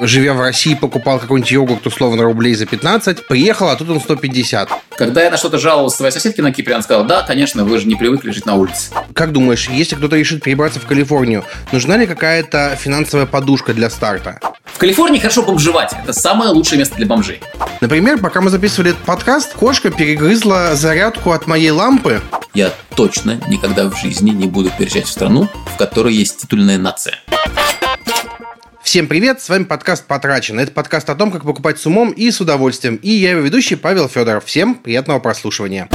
живя в России, покупал какой-нибудь йогурт условно рублей за 15, приехал, а тут он 150. Когда я на что-то жаловался своей соседке на Кипре, она сказала, да, конечно, вы же не привыкли жить на улице. Как думаешь, если кто-то решит перебраться в Калифорнию, нужна ли какая-то финансовая подушка для старта? В Калифорнии хорошо бомжевать. Это самое лучшее место для бомжей. Например, пока мы записывали этот подкаст, кошка перегрызла зарядку от моей лампы. Я точно никогда в жизни не буду переезжать в страну, в которой есть титульная нация. Всем привет, с вами подкаст «Потрачено». Это подкаст о том, как покупать с умом и с удовольствием. И я его ведущий Павел Федоров. Всем приятного прослушивания.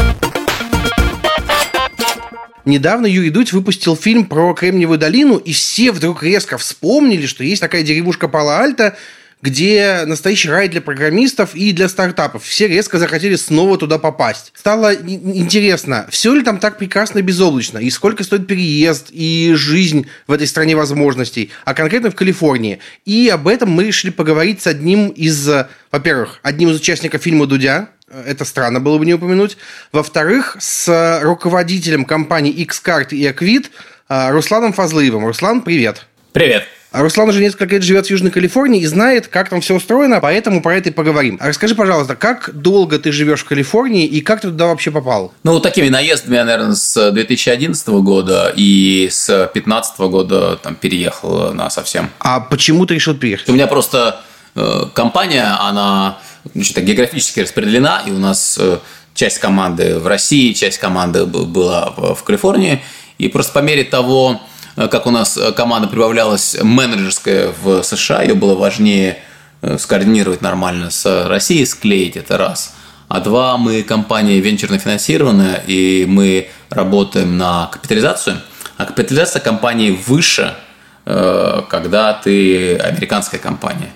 Недавно Юрий Дудь выпустил фильм про Кремниевую долину, и все вдруг резко вспомнили, что есть такая деревушка Пала-Альта, где настоящий рай для программистов и для стартапов. Все резко захотели снова туда попасть. Стало интересно, все ли там так прекрасно и безоблачно, и сколько стоит переезд, и жизнь в этой стране возможностей, а конкретно в Калифорнии. И об этом мы решили поговорить с одним из, во-первых, одним из участников фильма «Дудя», это странно было бы не упомянуть. Во-вторых, с руководителем компаний X-Card и э, Русланом Фазлыевым. Руслан, привет. Привет. А Руслан уже несколько лет живет в Южной Калифорнии и знает, как там все устроено, поэтому про это и поговорим. А расскажи, пожалуйста, как долго ты живешь в Калифорнии и как ты туда вообще попал? Ну, такими наездами я, наверное, с 2011 года и с 2015 года там переехал на совсем. А почему ты решил переехать? У меня просто э, компания, она значит, географически распределена, и у нас э, часть команды в России, часть команды была в Калифорнии. И просто по мере того, как у нас э, команда прибавлялась менеджерская в США, ее было важнее э, скоординировать нормально с Россией, склеить это раз. А два, мы компания венчурно финансированная, и мы работаем на капитализацию. А капитализация компании выше, когда ты американская компания.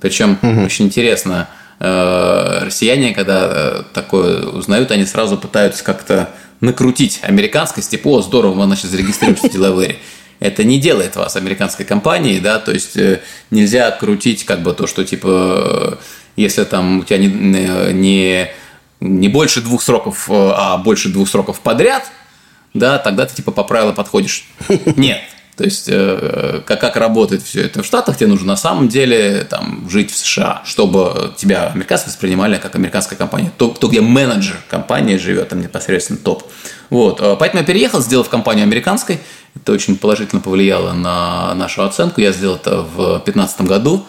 Причем угу. очень интересно, россияне, когда такое узнают, они сразу пытаются как-то накрутить американскость, типа, о, здорово, мы, значит, зарегистрируемся в Делавере это не делает вас американской компанией, да, то есть э, нельзя крутить как бы то, что типа, э, если там у тебя не, не, не больше двух сроков, э, а больше двух сроков подряд, да, тогда ты типа по правилам подходишь. Нет. То есть, как, как работает все это в Штатах, тебе нужно на самом деле там, жить в США, чтобы тебя американцы воспринимали как американская компания. То, то где менеджер компании живет, там непосредственно топ. Вот. Поэтому я переехал, сделав компанию американской, это очень положительно повлияло на нашу оценку. Я сделал это в 2015 году.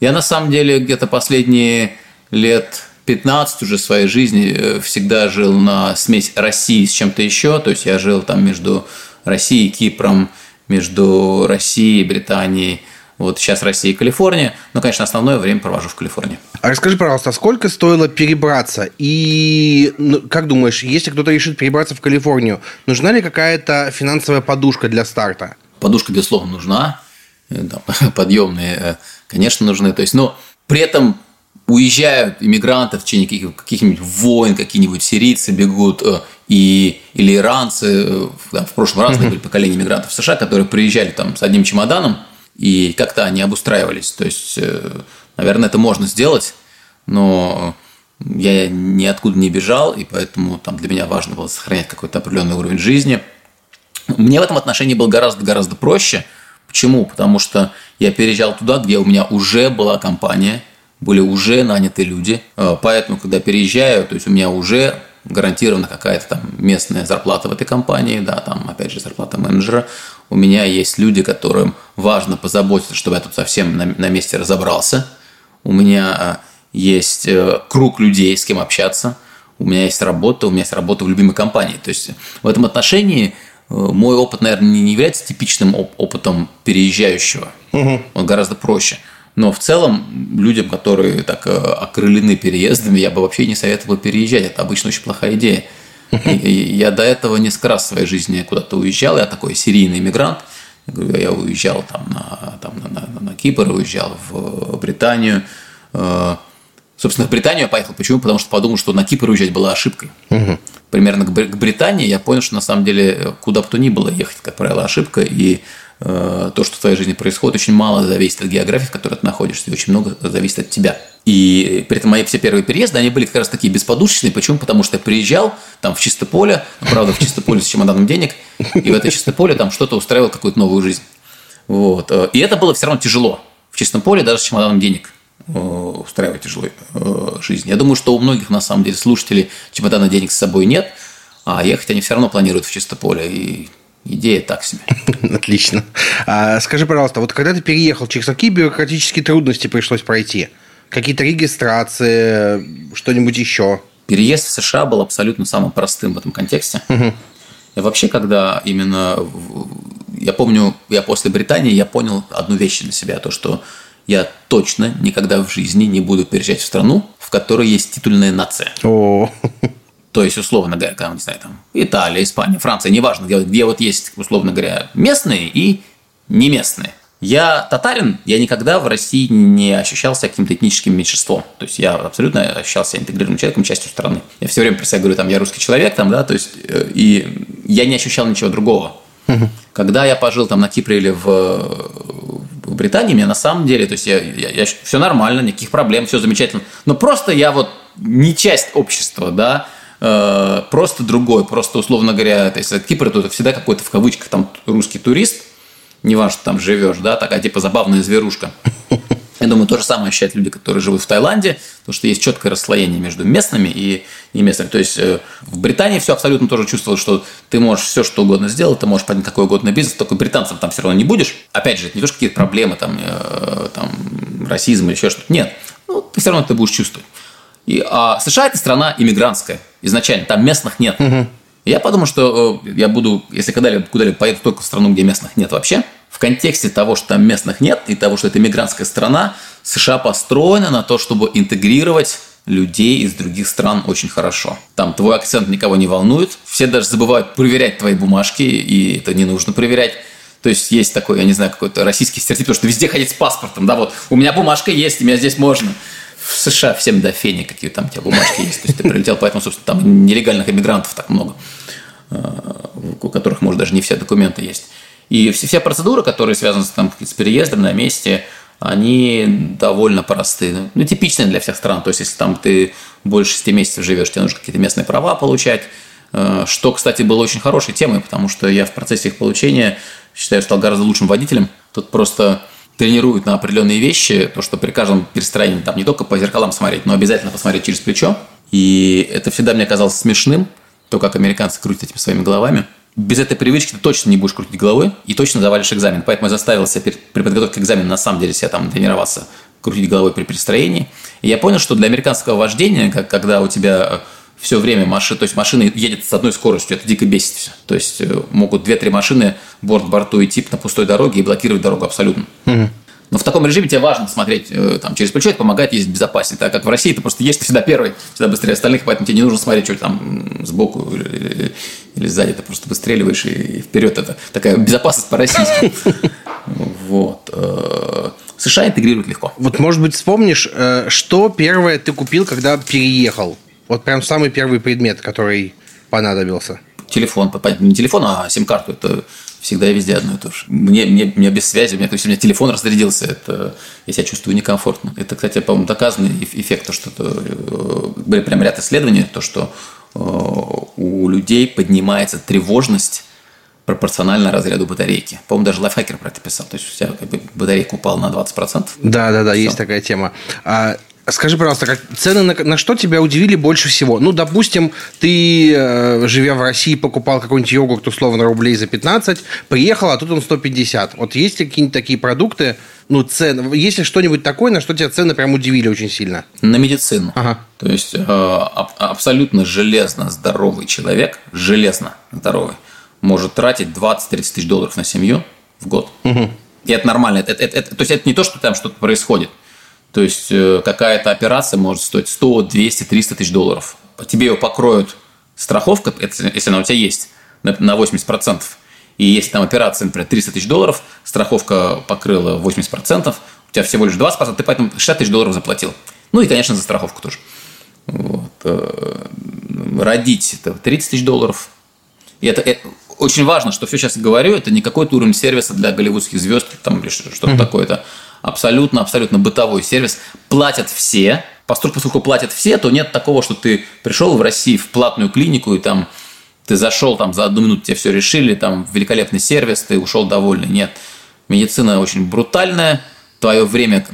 Я на самом деле где-то последние лет 15 уже своей жизни э, всегда жил на смесь России с чем-то еще. То есть я жил там между Россией и Кипром, между Россией и Британией – вот сейчас Россия и Калифорния, но, конечно, основное время провожу в Калифорнии. А расскажи, пожалуйста, сколько стоило перебраться? И ну, как думаешь, если кто-то решит перебраться в Калифорнию, нужна ли какая-то финансовая подушка для старта? Подушка, безусловно, нужна. Э, подъемные, э, конечно, нужны. То есть, но при этом уезжают иммигранты в течение каких-нибудь войн, какие-нибудь сирийцы бегут, э, и, или иранцы, в прошлом разные были поколения иммигрантов в США, которые приезжали там с одним чемоданом, и как-то они обустраивались. То есть, э, наверное, это можно сделать, но я ниоткуда не бежал, и поэтому там для меня важно было сохранять какой-то определенный уровень жизни. Мне в этом отношении было гораздо-гораздо проще. Почему? Потому что я переезжал туда, где у меня уже была компания, были уже наняты люди. Э, поэтому, когда переезжаю, то есть у меня уже гарантирована какая-то там местная зарплата в этой компании, да, там, опять же, зарплата менеджера. У меня есть люди, которым важно позаботиться, чтобы я тут совсем на, на месте разобрался. У меня а, есть э, круг людей, с кем общаться. У меня есть работа, у меня есть работа в любимой компании. То есть в этом отношении э, мой опыт, наверное, не является типичным опытом переезжающего. Угу. Он гораздо проще. Но в целом людям, которые так э, окрылены переездами, я бы вообще не советовал переезжать. Это обычно очень плохая идея. Я до этого несколько раз в своей жизни куда-то уезжал. Я такой серийный иммигрант. Я уезжал там на, там, на, на, на Кипр, уезжал в Британию. Э, собственно, в Британию я поехал. Почему? Потому что подумал, что на Кипр уезжать была ошибкой. Примерно к Британии я понял, что на самом деле куда бы то ни было ехать, как правило, ошибка. И Э, то, что в твоей жизни происходит, очень мало зависит от географии, в которой ты находишься, и очень много зависит от тебя. И при этом мои все первые переезды, они были как раз такие бесподушечные. Почему? Потому что я приезжал там в чисто поле, ну, правда, в чисто поле с чемоданом денег, и в это чисто поле там что-то устраивал, какую-то новую жизнь. Вот. Э, и это было все равно тяжело. в чистом поле даже с чемоданом денег э, устраивать тяжелую э, жизнь. Я думаю, что у многих, на самом деле, слушателей чемодана денег с собой нет, а ехать они все равно планируют в чисто поле. И идея так себе. Отлично. А, скажи, пожалуйста, вот когда ты переехал, через какие бюрократические трудности пришлось пройти? Какие-то регистрации, что-нибудь еще? Переезд в США был абсолютно самым простым в этом контексте. Угу. И вообще, когда именно... Я помню, я после Британии, я понял одну вещь для себя, то, что я точно никогда в жизни не буду переезжать в страну, в которой есть титульная нация. О. То есть, условно говоря, там, не знаю, там, Италия, Испания, Франция, неважно, где, где вот есть, условно говоря, местные и не местные. Я татарин, я никогда в России не ощущался каким-то этническим меньшинством. То есть я абсолютно ощущался интегрированным человеком, частью страны. Я все время про себя говорю, там, я русский человек, там, да, то есть, э, и я не ощущал ничего другого. Когда я пожил там на Кипре или в, в Британии, мне на самом деле, то есть я, я, я, все нормально, никаких проблем, все замечательно. Но просто я вот не часть общества, да, э, просто другой, просто условно говоря, то есть Кипр это всегда какой-то в кавычках там русский турист, не важно, что там живешь, да, такая типа забавная зверушка. Я думаю, то же самое ощущают люди, которые живут в Таиланде, потому что есть четкое расслоение между местными и не местными. То есть э, в Британии все абсолютно тоже чувствовалось, что ты можешь все что угодно сделать, ты можешь поднять какой угодно бизнес, только британцам там все равно не будешь. Опять же, это не то, что какие-то проблемы, там, э, там расизм или еще что-то. Нет, ну, ты все равно это будешь чувствовать. И, а США – это страна иммигрантская изначально, там местных нет. Угу. Я подумал, что э, я буду, если когда-либо куда-либо поеду только в страну, где местных нет вообще, в контексте того, что там местных нет, и того, что это мигрантская страна, США построена на то, чтобы интегрировать людей из других стран очень хорошо. Там твой акцент никого не волнует, все даже забывают проверять твои бумажки, и это не нужно проверять. То есть есть такой, я не знаю, какой-то российский стереотип, что везде ходить с паспортом, да, вот у меня бумажка есть, и меня здесь можно. В США всем до фени какие там у тебя бумажки есть. То есть ты прилетел, поэтому, собственно, там нелегальных иммигрантов так много. Э, у которых, может, даже не все документы есть. И все процедуры, которые связаны с, там, с переездом на месте, они довольно простые. Ну, типичные для всех стран. То есть, если там ты больше 6 месяцев живешь, тебе нужно какие-то местные права получать. Э, что, кстати, было очень хорошей темой, потому что я в процессе их получения считаю, стал гораздо лучшим водителем. Тут просто тренируют на определенные вещи, то, что при каждом перестроении там не только по зеркалам смотреть, но обязательно посмотреть через плечо. И это всегда мне казалось смешным, то, как американцы крутят этими своими головами. Без этой привычки ты точно не будешь крутить головой и точно завалишь экзамен. Поэтому я заставил себя при подготовке к экзамену на самом деле себя там тренироваться крутить головой при перестроении. И я понял, что для американского вождения, как, когда у тебя э, все время машина, то есть машина едет с одной скоростью, это дико бесит все. То есть э, могут 2-3 машины борт к борту идти на пустой дороге и блокировать дорогу абсолютно. Угу. Но в таком режиме тебе важно смотреть э, там, через плечо, это помогает ездить безопаснее. Так как в России ты просто едешь всегда первый, всегда быстрее остальных, поэтому тебе не нужно смотреть, что там сбоку или, или, или сзади. Ты просто выстреливаешь и вперед. Это такая безопасность по-российски. Вот. Э, США интегрируют легко. Вот, может быть, вспомнишь, что первое ты купил, когда переехал? Вот прям самый первый предмет, который понадобился. Телефон, не телефон, а сим-карту. Это всегда и везде одно и то же. Мне, мне, мне без связи, у меня, то есть у меня телефон разрядился, это я себя чувствую некомфортно. Это, кстати, по-моему, доказанный эффект, то, что это, э, были прям ряд исследований, то, что э, у людей поднимается тревожность пропорционально разряду батарейки. По-моему, даже лайфхакер про это писал. То есть у тебя как бы, батарейка упала на 20%. Да, да, да, Все. есть такая тема. А Скажи, пожалуйста, как, цены на, на что тебя удивили больше всего? Ну, допустим, ты, э, живя в России, покупал какой-нибудь йогурт, условно, рублей за 15, приехал, а тут он 150. Вот есть ли какие-нибудь такие продукты, ну, цены, есть ли что-нибудь такое, на что тебя цены прям удивили очень сильно? На медицину. Ага. То есть, э, абсолютно железно здоровый человек, железно здоровый, может тратить 20-30 тысяч долларов на семью в год. Угу. И это нормально. Это, это, это, то есть, это не то, что там что-то происходит. То есть э, какая-то операция может стоить 100, 200, 300 тысяч долларов. Тебе ее покроют страховка, если она у тебя есть, на 80%. И если там операция, например, 300 тысяч долларов, страховка покрыла 80%, у тебя всего лишь 20%, ты поэтому 60 тысяч долларов заплатил. Ну и, конечно, за страховку тоже. Вот. Э, родить – это 30 тысяч долларов. И это, это очень важно, что все сейчас говорю, это не какой-то уровень сервиса для голливудских звезд там, или что-то mm-hmm. такое. Это абсолютно, абсолютно бытовой сервис. Платят все. Поскольку, поскольку платят все, то нет такого, что ты пришел в России в платную клинику и там ты зашел там за одну минуту, тебе все решили, там великолепный сервис, ты ушел довольный. Нет. Медицина очень брутальная, твое время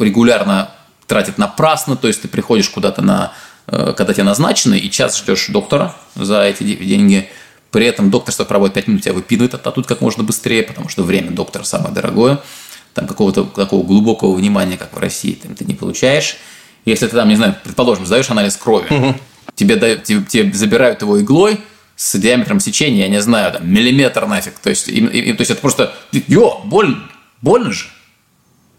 регулярно тратит напрасно, то есть ты приходишь куда-то на, э, когда тебе назначено, и час ждешь доктора за эти деньги. При этом доктор, что проводит 5 минут, тебя выпинывает а тут как можно быстрее, потому что время доктора самое дорогое. Там какого-то такого глубокого внимания, как в России, там, ты не получаешь. Если ты там, не знаю, предположим, сдаешь анализ крови, угу. тебе, дают, тебе, тебе забирают его иглой, с диаметром сечения, я не знаю, там, миллиметр нафиг. То есть, и, и, то есть это просто, ё, больно, больно же.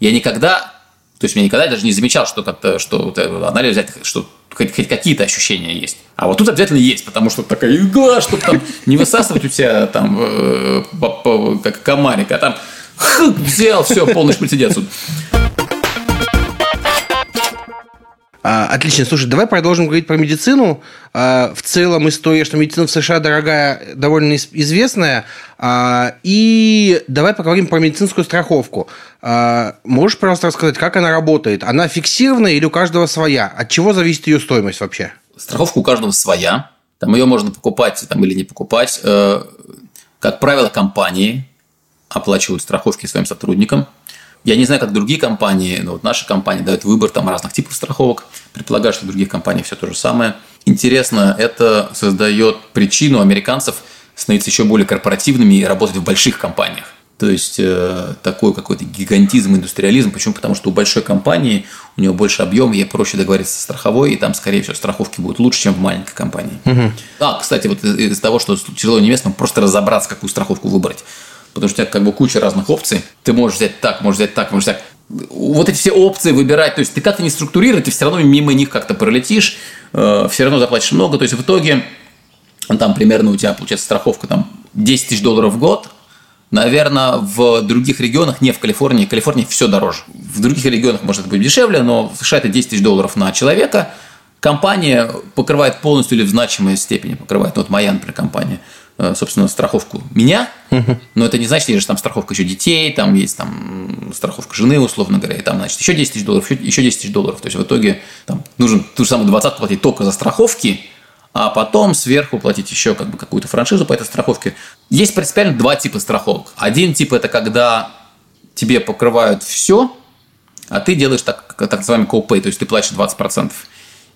Я никогда то есть, я никогда даже не замечал, что как-то, что вот анализ взять, что хоть, хоть какие-то ощущения есть. А вот тут обязательно есть, потому что такая игла, чтобы там не высасывать у тебя там э, по, по, как комарик, а там хык, взял, все, полный шприцедец. А, отлично. Слушай, давай продолжим говорить про медицину. А, в целом история, что медицина в США дорогая, довольно известная. А, и давай поговорим про медицинскую страховку. Можешь, пожалуйста, рассказать, как она работает? Она фиксированная или у каждого своя? От чего зависит ее стоимость вообще? Страховка у каждого своя. Там ее можно покупать там, или не покупать. Э, как правило, компании оплачивают страховки своим сотрудникам. Я не знаю, как другие компании, но вот наша компания дает выбор там разных типов страховок. Предполагаю, что в других компаниях все то же самое. Интересно, это создает причину американцев становиться еще более корпоративными и работать в больших компаниях. То есть э, такой какой-то гигантизм, индустриализм. Почему? Потому что у большой компании у него больше объем, ей проще договориться со страховой, и там, скорее всего, страховки будут лучше, чем в маленькой компании. Угу. А, кстати, вот из-за того, что тяжело немецкому, просто разобраться, какую страховку выбрать потому что у тебя как бы куча разных опций. Ты можешь взять так, можешь взять так, можешь взять вот эти все опции выбирать, то есть ты как-то не структурируешь, ты все равно мимо них как-то пролетишь, э, все равно заплатишь много, то есть в итоге там примерно у тебя получается страховка там 10 тысяч долларов в год, Наверное, в других регионах, не в Калифорнии, в Калифорнии все дороже. В других регионах может быть дешевле, но в США это 10 тысяч долларов на человека. Компания покрывает полностью или в значимой степени покрывает. Вот моя, например, компания – собственно, страховку меня, но это не значит, есть же там страховка еще детей, там есть там страховка жены, условно говоря, и там, значит, еще 10 тысяч долларов, еще 10 тысяч долларов. То есть, в итоге там нужно ту же самую двадцатку платить только за страховки, а потом сверху платить еще как бы какую-то франшизу по этой страховке. Есть принципиально два типа страховок. Один тип – это когда тебе покрывают все, а ты делаешь так, так называемый co-pay, то есть ты платишь 20%.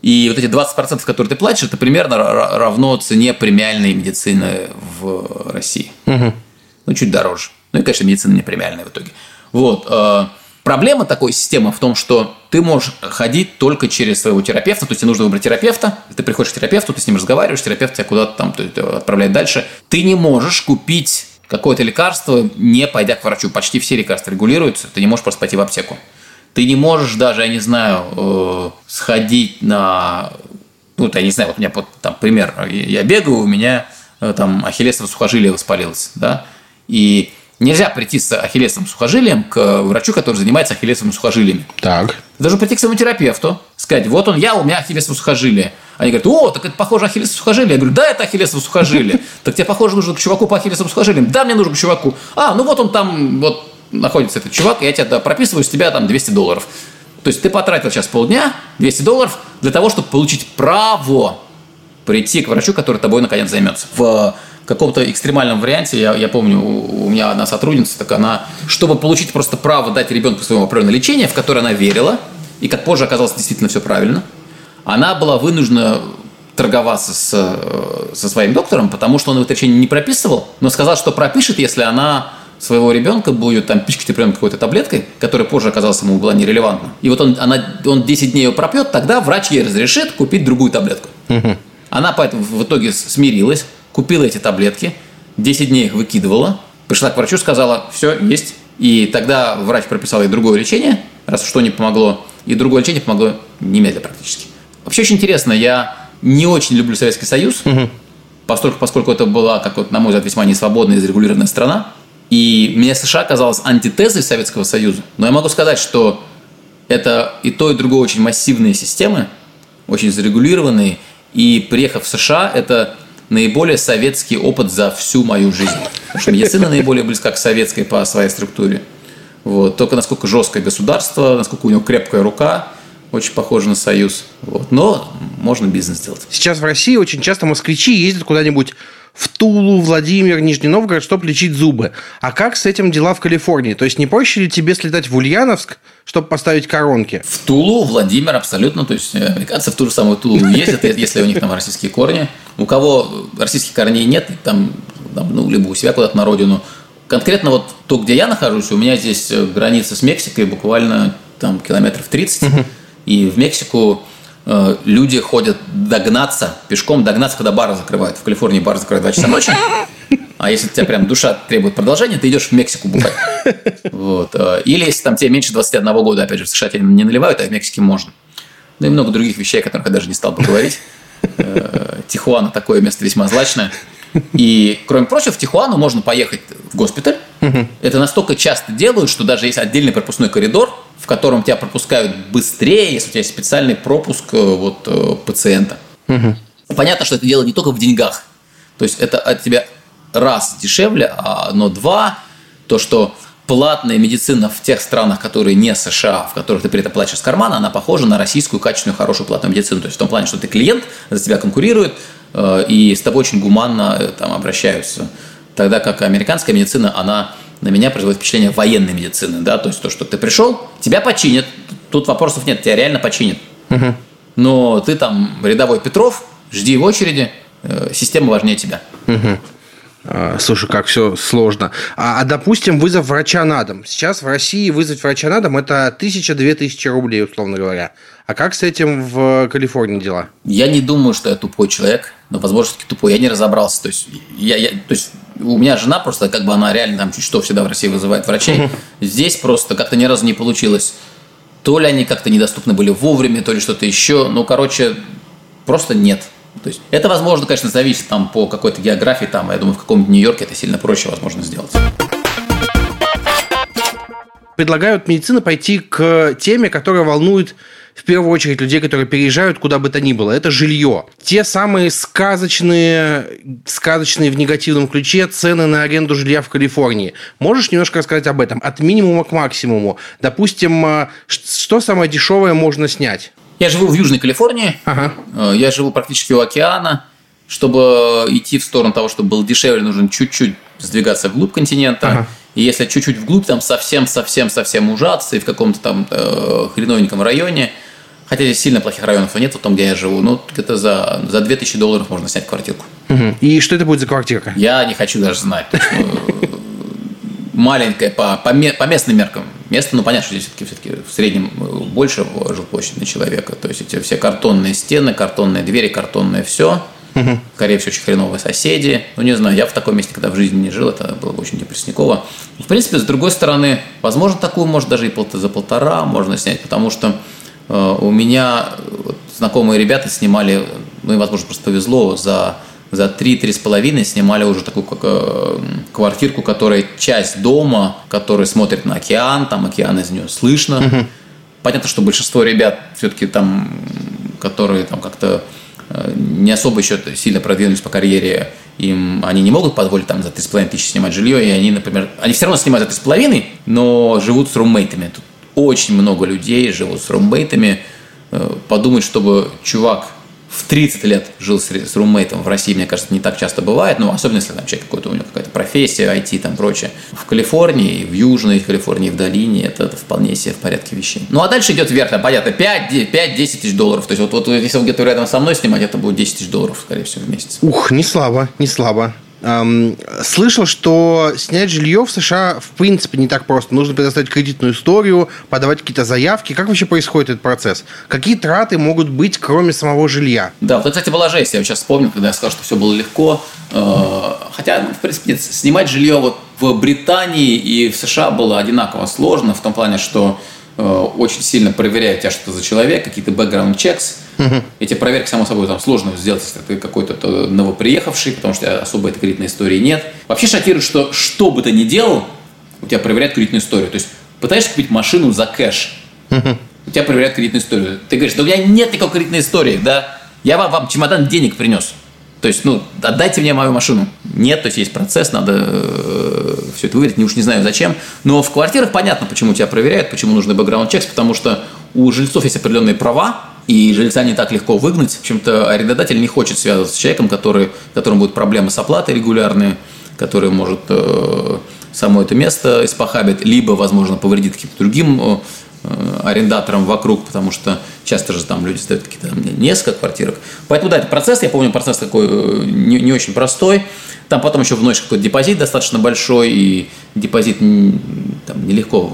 И вот эти 20%, которые ты платишь, это примерно равно цене премиальной медицины в России. Угу. Ну, чуть дороже. Ну и, конечно, медицина не премиальная в итоге. Вот. Э, проблема такой системы в том, что ты можешь ходить только через своего терапевта, то есть тебе нужно выбрать терапевта, ты приходишь к терапевту, ты с ним разговариваешь, терапевт тебя куда-то там отправляет дальше. Ты не можешь купить какое-то лекарство, не пойдя к врачу. Почти все лекарства регулируются, ты не можешь просто пойти в аптеку. Ты не можешь даже, я не знаю, э, сходить на... Ну, я не знаю, вот у меня там пример. Я бегаю, у меня э, там ахиллесово сухожилие воспалилось, да, и нельзя прийти с ахиллесовым сухожилием к врачу, который занимается ахиллесовыми сухожилиями. Так. Ты должен прийти к своему терапевту, сказать, вот он я, у меня ахиллесово сухожилие. Они говорят, о, так это похоже ахиллесово сухожилие. Я говорю, да, это ахиллесово сухожилие. Так тебе, похоже, нужно к чуваку по ахиллесовым сухожилиям. Да, мне нужен к чуваку. А, ну вот он там, вот находится этот чувак, я тебя прописываю, с тебя там 200 долларов. То есть ты потратил сейчас полдня, 200 долларов, для того, чтобы получить право прийти к врачу, который тобой наконец займется. В каком-то экстремальном варианте, я, я помню, у, у меня одна сотрудница, так она, чтобы получить просто право дать ребенку своему определенное лечение, в которое она верила, и как позже оказалось действительно все правильно, она была вынуждена торговаться с, со своим доктором, потому что он это лечение не прописывал, но сказал, что пропишет, если она своего ребенка будет там пичкать определенной какой-то таблеткой, которая позже оказалась ему была нерелевантна. И вот он, она, он 10 дней ее пропьет, тогда врач ей разрешит купить другую таблетку. Угу. Она поэтому в итоге смирилась, купила эти таблетки, 10 дней их выкидывала, пришла к врачу, сказала, все, есть. И тогда врач прописал ей другое лечение, раз что не помогло, и другое лечение помогло немедленно практически. Вообще очень интересно, я не очень люблю Советский Союз, угу. поскольку, поскольку это была, как вот, на мой взгляд, весьма несвободная и зарегулированная страна. И мне США казалось антитезой Советского Союза. Но я могу сказать, что это и то, и другое очень массивные системы, очень зарегулированные. И приехав в США, это наиболее советский опыт за всю мою жизнь. Потому что медицина наиболее близка к советской по своей структуре. Вот. Только насколько жесткое государство, насколько у него крепкая рука, очень похоже на союз. Вот. Но можно бизнес делать. Сейчас в России очень часто москвичи ездят куда-нибудь в Тулу, Владимир, Нижний Новгород, чтобы лечить зубы. А как с этим дела в Калифорнии? То есть не проще ли тебе слетать в Ульяновск, чтобы поставить коронки? В Тулу, Владимир, абсолютно. То есть э, американцы в ту же самую Тулу ездят, если у них там российские корни. У кого российских корней нет, там, там ну, либо у себя куда-то на родину. Конкретно вот то, где я нахожусь, у меня здесь э, граница с Мексикой буквально там километров 30. И в Мексику Э, люди ходят догнаться, пешком догнаться, когда бары закрывают. В Калифорнии бар закрывают 2 часа ночи. А если у тебя прям душа требует продолжения, ты идешь в Мексику бухать. Вот. Э, или если там тебе меньше 21 года, опять же, в США тебе не наливают, а в Мексике можно. Ну и много других вещей, о которых я даже не стал бы говорить. Э, Тихуана такое место весьма злачное. И, кроме прочего, в Тихуану можно поехать в госпиталь. Это настолько часто делают, что даже есть отдельный пропускной коридор, в котором тебя пропускают быстрее, если у тебя есть специальный пропуск э, вот, э, пациента. Понятно, что это дело не только в деньгах. То есть это от тебя раз дешевле, а, но два, то, что платная медицина в тех странах, которые не США, в которых ты при этом платишь с кармана, она похожа на российскую качественную хорошую платную медицину. То есть в том плане, что ты клиент, за тебя конкурирует, э, и с тобой очень гуманно там обращаются. Тогда как американская медицина, она на меня производит впечатление военной медицины, да, то есть то, что ты пришел, тебя починят, тут вопросов нет, тебя реально починят. Угу. Но ты там рядовой Петров, жди в очереди, э, система важнее тебя. Угу. Слушай, как все сложно. А, а, допустим, вызов врача на дом. Сейчас в России вызвать врача на дом – это тысяча-две тысячи рублей, условно говоря. А как с этим в Калифорнии дела? Я не думаю, что я тупой человек, но, возможно, все-таки тупой. Я не разобрался. То есть, я, я, то есть у меня жена просто, как бы она реально там чуть что всегда в России вызывает врачей. Здесь просто как-то ни разу не получилось. То ли они как-то недоступны были вовремя, то ли что-то еще. Ну, короче, просто нет. То есть это, возможно, конечно, зависит там по какой-то географии. Там, я думаю, в каком-нибудь Нью-Йорке это сильно проще возможно сделать предлагают медицина пойти к теме, которая волнует в первую очередь людей, которые переезжают куда бы то ни было. Это жилье. Те самые сказочные, сказочные в негативном ключе цены на аренду жилья в Калифорнии. Можешь немножко рассказать об этом? От минимума к максимуму. Допустим, а, что самое дешевое можно снять? Я живу в Южной Калифорнии. Ага. Э, я живу практически у океана. Чтобы идти в сторону того, чтобы было дешевле, нужно чуть-чуть сдвигаться вглубь континента. Ага. И если чуть-чуть вглубь, там совсем-совсем-совсем ужаться, и в каком-то там э, хреновеньком районе, хотя здесь сильно плохих районов нет, вот там, где я живу, ну, где-то за, за 2000 долларов можно снять квартирку. Угу. И что это будет за квартирка? Я не хочу даже знать. Маленькая по, по, по местным меркам. Место, ну, понятно, что здесь все-таки, все-таки в среднем э, больше жилплощадь на человека. То есть эти все картонные стены, картонные двери, картонное все. Угу. Скорее всего, очень хреновые соседи. Ну, не знаю, я в таком месте, когда в жизни не жил, это было бы очень депрессниково. В принципе, с другой стороны, возможно, такую, может, даже и за полтора можно снять, потому что э, у меня вот, знакомые ребята снимали, ну, и, возможно, просто повезло, за за 3-3,5 снимали уже такую как, э, квартирку, которая часть дома, который смотрит на океан, там океан из нее слышно. Угу. Понятно, что большинство ребят все-таки там, которые там как-то э, не особо еще сильно продвинулись по карьере, им они не могут позволить там за 3,5 тысячи снимать жилье, и они, например, они все равно снимают за 3,5, но живут с руммейтами. Тут очень много людей живут с руммейтами. Э, подумать, чтобы чувак в 30 лет жил с, с руммейтом в России, мне кажется, не так часто бывает, но особенно если там человек какой-то у него какая-то профессия, IT там прочее. В Калифорнии, в Южной Калифорнии, в долине это, это вполне себе в порядке вещей. Ну а дальше идет вверх, там, понятно, 5-10 тысяч долларов. То есть вот, вот если он где-то рядом со мной снимать, это будет 10 тысяч долларов, скорее всего, в месяц. Ух, не слабо, не слабо. Эм, слышал, что снять жилье в США в принципе не так просто. Нужно предоставить кредитную историю, подавать какие-то заявки. Как вообще происходит этот процесс? Какие траты могут быть, кроме самого жилья? Да, вот это, кстати, была жесть. Я сейчас вспомнил, когда я сказал, что все было легко. Э, хотя, ну, в принципе, нет, снимать жилье вот в Британии и в США было одинаково сложно, в том плане, что э, очень сильно проверяют тебя, что это за человек, какие-то background checks – Угу. Эти проверки, само собой, там сложно сделать, если ты какой-то новоприехавший, потому что особой этой кредитной истории нет. Вообще шокирует, что что бы ты ни делал, у тебя проверяют кредитную историю. То есть пытаешься купить машину за кэш, угу. у тебя проверяют кредитную историю. Ты говоришь, да у меня нет никакой кредитной истории, да, я вам, вам чемодан денег принес. То есть, ну, отдайте мне мою машину. Нет, то есть есть процесс, надо э, все это выверить, не уж не знаю зачем. Но в квартирах понятно, почему тебя проверяют, почему нужны бэкграунд чекс, потому что у жильцов есть определенные права, и жильца не так легко выгнать. В общем-то, арендодатель не хочет связываться с человеком, который, которому будут проблемы с оплатой регулярные, который может э, само это место испохабить, либо, возможно, повредит каким-то другим э, арендаторам вокруг, потому что часто же там люди сдают какие-то несколько квартирок. Поэтому, да, это процесс, я помню, процесс такой э, не, не очень простой. Там потом еще вносишь какой-то депозит достаточно большой, и депозит там, нелегко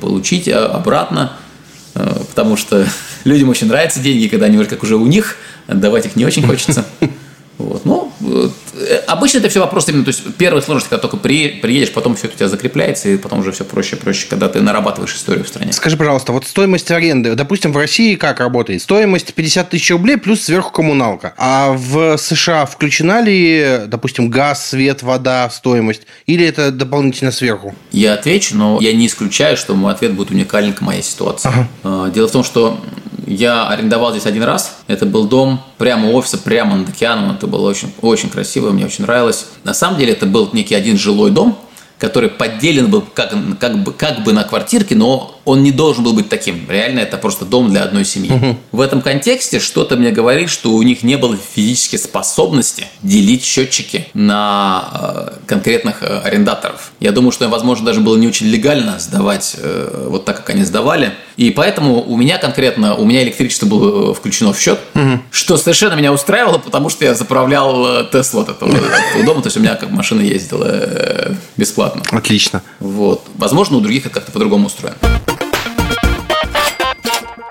получить обратно, э, потому что людям очень нравятся деньги, когда они вроде как уже у них, отдавать их не очень хочется. Вот. Ну, э, обычно это все вопрос именно, то есть первая сложность, когда только при, приедешь, потом все это у тебя закрепляется, и потом уже все проще и проще, когда ты нарабатываешь историю в стране. Скажи, пожалуйста, вот стоимость аренды, допустим, в России как работает? Стоимость 50 тысяч рублей плюс сверху коммуналка. А в США включена ли, допустим, газ, свет, вода, стоимость? Или это дополнительно сверху? Я отвечу, но я не исключаю, что мой ответ будет уникален к моей ситуации. Ага. А, дело в том, что я арендовал здесь один раз. Это был дом прямо у офиса, прямо над океаном. Это было очень, очень красиво, мне очень нравилось. На самом деле это был некий один жилой дом, который поделен был как, как, бы, как бы на квартирке, но он не должен был быть таким. Реально это просто дом для одной семьи. Угу. В этом контексте что-то мне говорит, что у них не было физической способности делить счетчики на э, конкретных э, арендаторов. Я думаю, что, возможно, даже было не очень легально сдавать э, вот так, как они сдавали. И поэтому у меня конкретно, у меня электричество было э, включено в счет, угу. что совершенно меня устраивало, потому что я заправлял э, Теслу от этого, этого дома, то есть у меня как машина ездила э, бесплатно. Отлично. Вот. Возможно, у других это как-то по-другому устроено.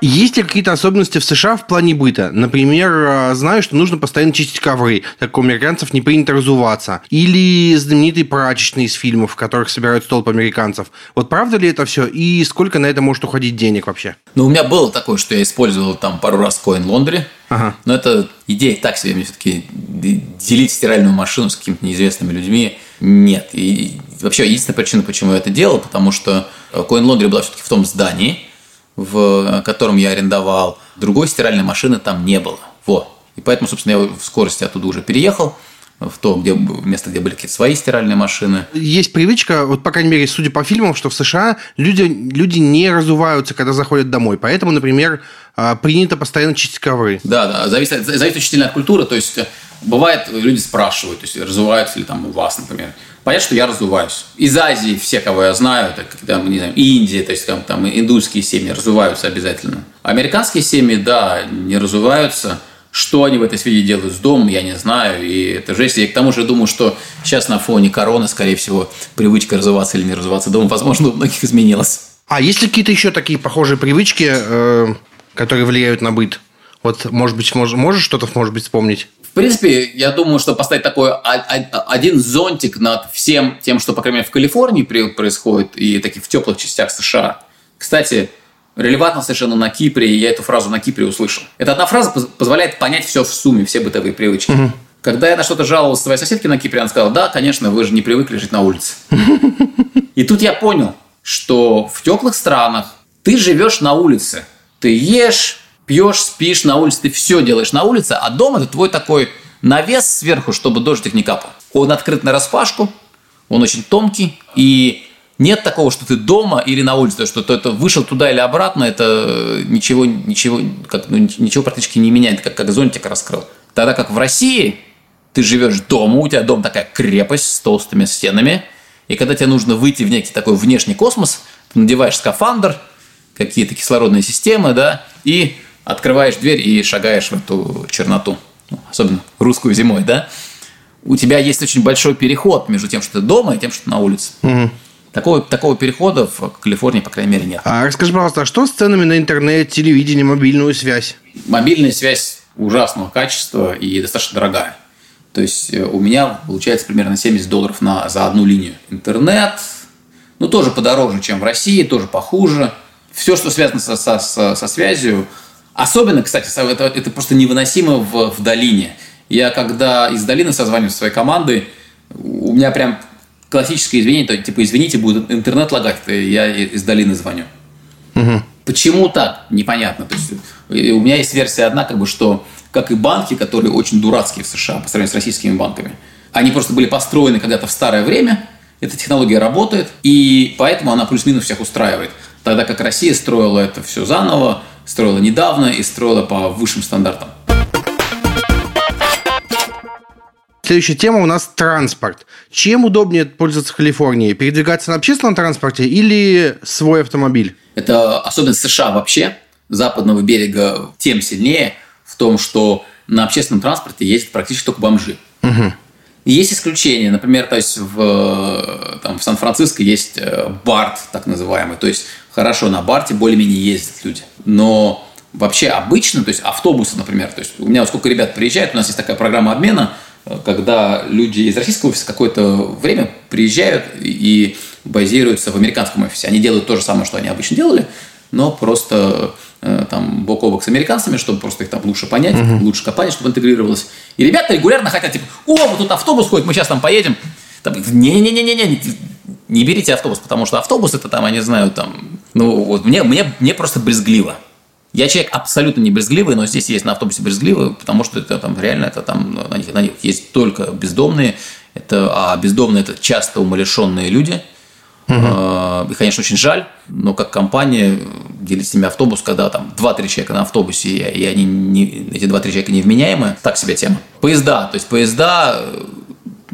Есть ли какие-то особенности в США в плане быта? Например, э, знаю, что нужно постоянно чистить ковры, так как у американцев не принято разуваться. Или знаменитые прачечные из фильмов, в которых собирают столб американцев. Вот правда ли это все? И сколько на это может уходить денег вообще? Ну, у меня было такое, что я использовал там пару раз Coin Laundry. Ага. Но это идея так себе, мне все-таки делить стиральную машину с какими-то неизвестными людьми нет. И вообще единственная причина, почему я это делал, потому что Coin Laundry была все-таки в том здании, в котором я арендовал. Другой стиральной машины там не было. Вот. И поэтому, собственно, я в скорости оттуда уже переехал в то где, место, где были какие-то свои стиральные машины. Есть привычка, вот, по крайней мере, судя по фильмам, что в США люди, люди не разуваются, когда заходят домой. Поэтому, например, а, принято постоянно чистить ковры. Да, да, зависит, зависит очень сильно от культуры. То есть, бывает, люди спрашивают, то есть, разуваются ли там у вас, например. Понятно, что я разуваюсь. Из Азии все, кого я знаю, когда, мы не знаю, Индия, то есть там, там индусские семьи разуваются обязательно. Американские семьи, да, не разуваются. Что они в этой связи делают с домом, я не знаю. И это жесть. Я к тому же думаю, что сейчас на фоне короны, скорее всего, привычка разуваться или не разуваться дома, возможно, у многих изменилась. А есть ли какие-то еще такие похожие привычки, э, которые влияют на быт? Вот, может быть, мож, можешь что-то, может быть, вспомнить? В принципе, я думаю, что поставить такой один зонтик над всем тем, что, по крайней мере, в Калифорнии происходит и таких в теплых частях США. Кстати, релевантно совершенно на Кипре, я эту фразу на Кипре услышал. Эта одна фраза позволяет понять все в сумме, все бытовые привычки. Угу. Когда я на что-то жаловался своей соседке на Кипре, она сказала, да, конечно, вы же не привыкли жить на улице. И тут я понял, что в теплых странах ты живешь на улице. Ты ешь, пьешь, спишь на улице, ты все делаешь на улице, а дома это твой такой навес сверху, чтобы дождик не капал. Он открыт на распашку, он очень тонкий, и нет такого, что ты дома или на улице, что ты это вышел туда или обратно, это ничего, ничего, как, ну, ничего практически не меняет, как, как зонтик раскрыл. Тогда как в России ты живешь дома, у тебя дом такая крепость с толстыми стенами, и когда тебе нужно выйти в некий такой внешний космос, надеваешь скафандр, какие-то кислородные системы, да, и открываешь дверь и шагаешь в эту черноту, ну, особенно русскую зимой, да, у тебя есть очень большой переход между тем, что ты дома, и тем, что ты на улице. Угу. Такого, такого перехода в Калифорнии, по крайней мере, нет. А расскажи, пожалуйста, а что с ценами на интернет, телевидение, мобильную связь? Мобильная связь ужасного качества и достаточно дорогая. То есть э, у меня получается примерно 70 долларов на, за одну линию. Интернет, ну, тоже подороже, чем в России, тоже похуже. Все, что связано со, со, со, со связью, Особенно, кстати, это, это просто невыносимо в, в долине. Я когда из долины созваниваюсь со своей командой, у меня прям классическое извинение, то, типа, извините, будет интернет лагать, я из долины звоню. Угу. Почему так? Непонятно. То есть, у меня есть версия одна, как бы, что как и банки, которые очень дурацкие в США по сравнению с российскими банками, они просто были построены когда-то в старое время, эта технология работает, и поэтому она плюс-минус всех устраивает. Тогда как Россия строила это все заново, строила недавно и строила по высшим стандартам. Следующая тема у нас транспорт. Чем удобнее пользоваться в Калифорнии? Передвигаться на общественном транспорте или свой автомобиль? Это особенность США вообще, западного берега, тем сильнее в том, что на общественном транспорте ездят практически только бомжи. Угу. Есть исключения. Например, то есть в, там, в Сан-Франциско есть э, барт, так называемый. То есть хорошо на барте более-менее ездят люди. Но вообще обычно, то есть автобусы, например, то есть у меня вот сколько ребят приезжают, у нас есть такая программа обмена, э, когда люди из российского офиса какое-то время приезжают и базируются в американском офисе. Они делают то же самое, что они обычно делали, но просто э, там бок о бок с американцами, чтобы просто их там лучше понять, uh-huh. лучше компания, чтобы интегрировалось. И ребята регулярно хотят, типа, о, вот тут автобус ходит, мы сейчас там поедем. Не-не-не-не-не, не берите автобус, потому что автобус это там, я не знаю, там, ну вот мне, мне, мне просто брезгливо. Я человек абсолютно не брезгливый, но здесь есть на автобусе брезгливый, потому что это там реально это там на них, на них есть только бездомные, это, а бездомные это часто умалишенные люди. Угу. И, конечно, очень жаль, но как компания делить с ними автобус, когда там 2-3 человека на автобусе, и они не, эти 2-3 человека невменяемые, так себе тема. Поезда, то есть поезда,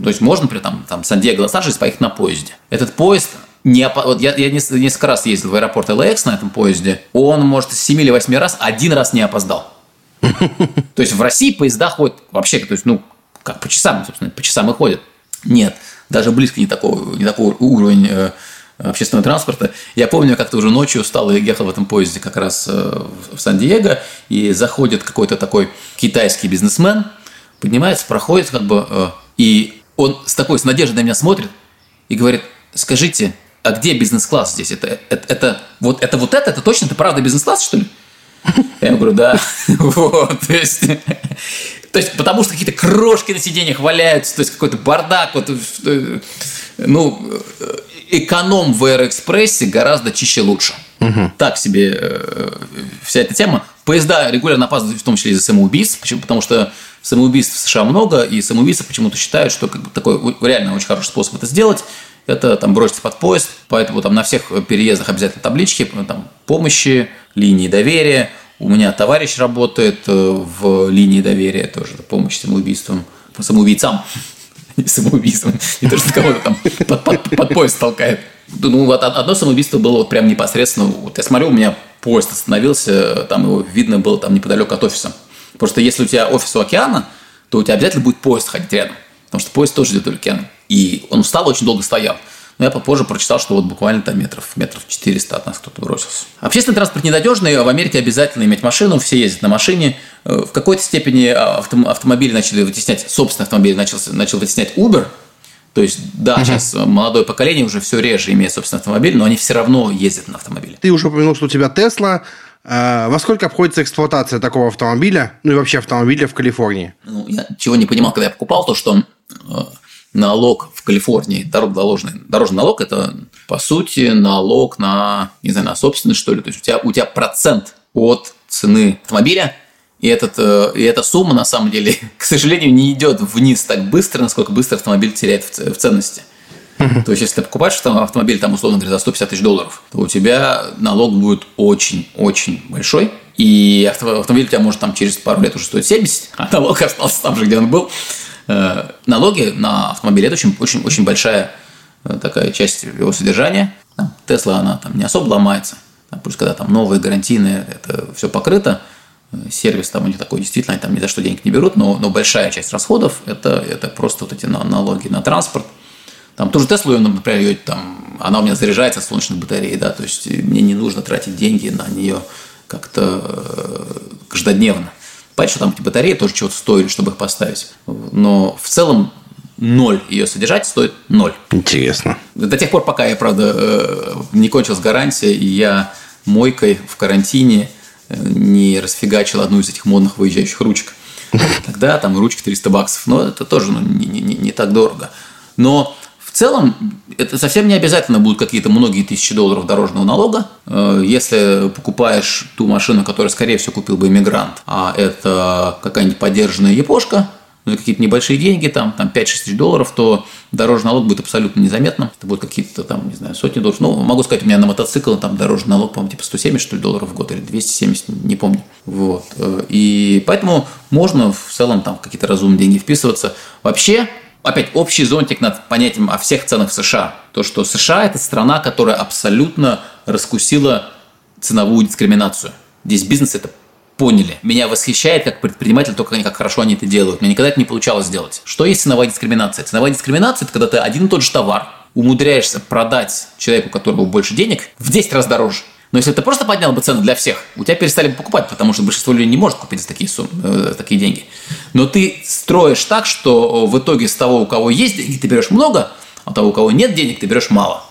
то есть можно при там, там Сан-Диего, Лос-Анджелес поехать на поезде. Этот поезд не, вот я, я несколько раз ездил в аэропорт LAX на этом поезде, он, может, с 7 или 8 раз один раз не опоздал. То есть в России поезда ходят вообще, то есть, ну, как по часам, собственно, по часам и ходят. Нет, даже близко не такого, не такого уровня э, общественного транспорта. Я помню, как-то уже ночью устал и ехал в этом поезде как раз э, в Сан-Диего, и заходит какой-то такой китайский бизнесмен, поднимается, проходит как бы, э, и он с такой, с надеждой на меня смотрит и говорит, скажите, а где бизнес-класс здесь? Это, это, это, вот, это вот это? Это точно? Это правда бизнес-класс, что ли? Я говорю, да. Вот, то есть, то есть, потому что какие-то крошки на сиденьях валяются, то есть какой-то бардак. Вот, ну, эконом в Аэроэкспрессе гораздо чище лучше. Угу. Так себе э, вся эта тема. Поезда регулярно опаздывают, в том числе из-за самоубийств, почему? потому что самоубийств в США много, и самоубийцы почему-то считают, что как бы, такой реально очень хороший способ это сделать – это там броситься под поезд, поэтому там на всех переездах обязательно таблички, там помощи, линии доверия. У меня товарищ работает э, в линии доверия тоже, помощь самоубийствам, самоубийцам, не самоубийствам, не то, что кого-то там под, под, под поезд толкает. Ну, вот одно самоубийство было вот прям непосредственно, вот я смотрю, у меня поезд остановился, там его видно было там неподалеку от офиса. Просто если у тебя офис у океана, то у тебя обязательно будет поезд ходить рядом, потому что поезд тоже идет у океана. И он устал, очень долго стоял. Но я попозже прочитал, что вот буквально там метров, метров 400 от нас кто-то бросился. Общественный транспорт ненадежный, в Америке обязательно иметь машину, все ездят на машине. Э, в какой-то степени авто, автомобили начали вытеснять, собственно, автомобили начал, начал вытеснять Uber. То есть, да, uh-huh. сейчас молодое поколение уже все реже имеет собственный автомобиль, но они все равно ездят на автомобиле. Ты уже упомянул, что у тебя Тесла. Э, во сколько обходится эксплуатация такого автомобиля, ну и вообще автомобиля в Калифорнии? Ну, я чего не понимал, когда я покупал, то что э, налог в Калифорнии, дорожный, дорожный налог – это, по сути, налог на, не знаю, на собственность, что ли. То есть, у тебя, у тебя процент от цены автомобиля, и, этот, э, и эта сумма, на самом деле, к сожалению, не идет вниз так быстро, насколько быстро автомобиль теряет в ценности. То есть, если ты покупаешь автомобиль, там, условно говоря, за 150 тысяч долларов, то у тебя налог будет очень-очень большой, и автомобиль у тебя может там через пару лет уже стоить 70, а налог остался там же, где он был. Э, налоги на автомобиль – это очень, очень, очень большая э, такая часть его содержания. Тесла, она там не особо ломается. Плюс, когда там новые гарантийные, это все покрыто, э, сервис там у них такой, действительно, они там ни за что денег не берут, но, но большая часть расходов это, это просто вот эти налоги на транспорт. Там тоже Теслу, например, ее, там, она у меня заряжается от солнечных батарей, да, то есть мне не нужно тратить деньги на нее как-то каждодневно. Понятно, что там эти батареи тоже чего-то стоили, чтобы их поставить. Но в целом ноль ее содержать стоит ноль. Интересно. До тех пор, пока я, правда, э, не кончилась гарантия, и я мойкой в карантине э, не расфигачил одну из этих модных выезжающих ручек. Тогда там ручка 300 баксов. Но это тоже ну, не, не, не так дорого. Но целом это совсем не обязательно будут какие-то многие тысячи долларов дорожного налога. Э, если покупаешь ту машину, которую, скорее всего, купил бы иммигрант, а это какая-нибудь поддержанная япошка, за какие-то небольшие деньги, там, там 5-6 тысяч долларов, то дорожный налог будет абсолютно незаметно. Это будут какие-то там, не знаю, сотни долларов. Ну, могу сказать, у меня на мотоцикл там дорожный налог, по-моему, типа 170 что ли, долларов в год или 270, не помню. Вот. И поэтому можно в целом там какие-то разумные деньги вписываться. Вообще, опять общий зонтик над понятием о всех ценах в США. То, что США – это страна, которая абсолютно раскусила ценовую дискриминацию. Здесь бизнес это поняли. Меня восхищает как предприниматель только как хорошо они это делают. Мне никогда это не получалось сделать. Что есть ценовая дискриминация? Ценовая дискриминация – это когда ты один и тот же товар умудряешься продать человеку, у которого больше денег, в 10 раз дороже. Но если ты просто поднял бы цену для всех, у тебя перестали бы покупать, потому что большинство людей не может купить за такие суммы, э, такие деньги. Но ты строишь так, что в итоге с того, у кого есть деньги, ты берешь много, а у того, у кого нет денег, ты берешь мало.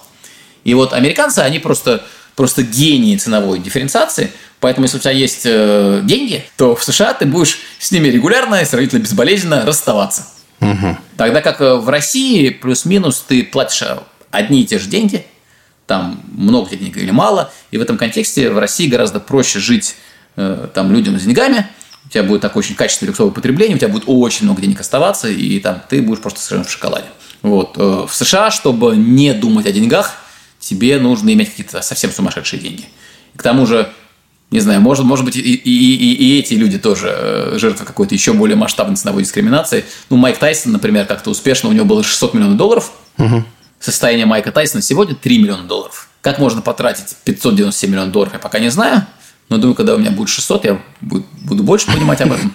И вот американцы, они просто, просто гении ценовой дифференциации – Поэтому, если у тебя есть э, деньги, то в США ты будешь с ними регулярно и сравнительно безболезненно расставаться. Угу. Тогда как э, в России плюс-минус ты платишь э, одни и те же деньги, там много денег или мало, и в этом контексте в России гораздо проще жить э, там людям с деньгами, у тебя будет такое очень качественное люксовое потребление, у тебя будет очень много денег оставаться, и там ты будешь просто совершенно в шоколаде. Вот. Э, в США, чтобы не думать о деньгах, тебе нужно иметь какие-то совсем сумасшедшие деньги. К тому же не знаю, может, может быть, и, и, и, и эти люди тоже э, жертвы какой-то еще более масштабной ценовой дискриминации. Ну, Майк Тайсон, например, как-то успешно, у него было 600 миллионов долларов. Угу. Состояние Майка Тайсона сегодня 3 миллиона долларов. Как можно потратить 597 миллионов долларов, я пока не знаю. Но думаю, когда у меня будет 600, я буду, больше понимать об этом.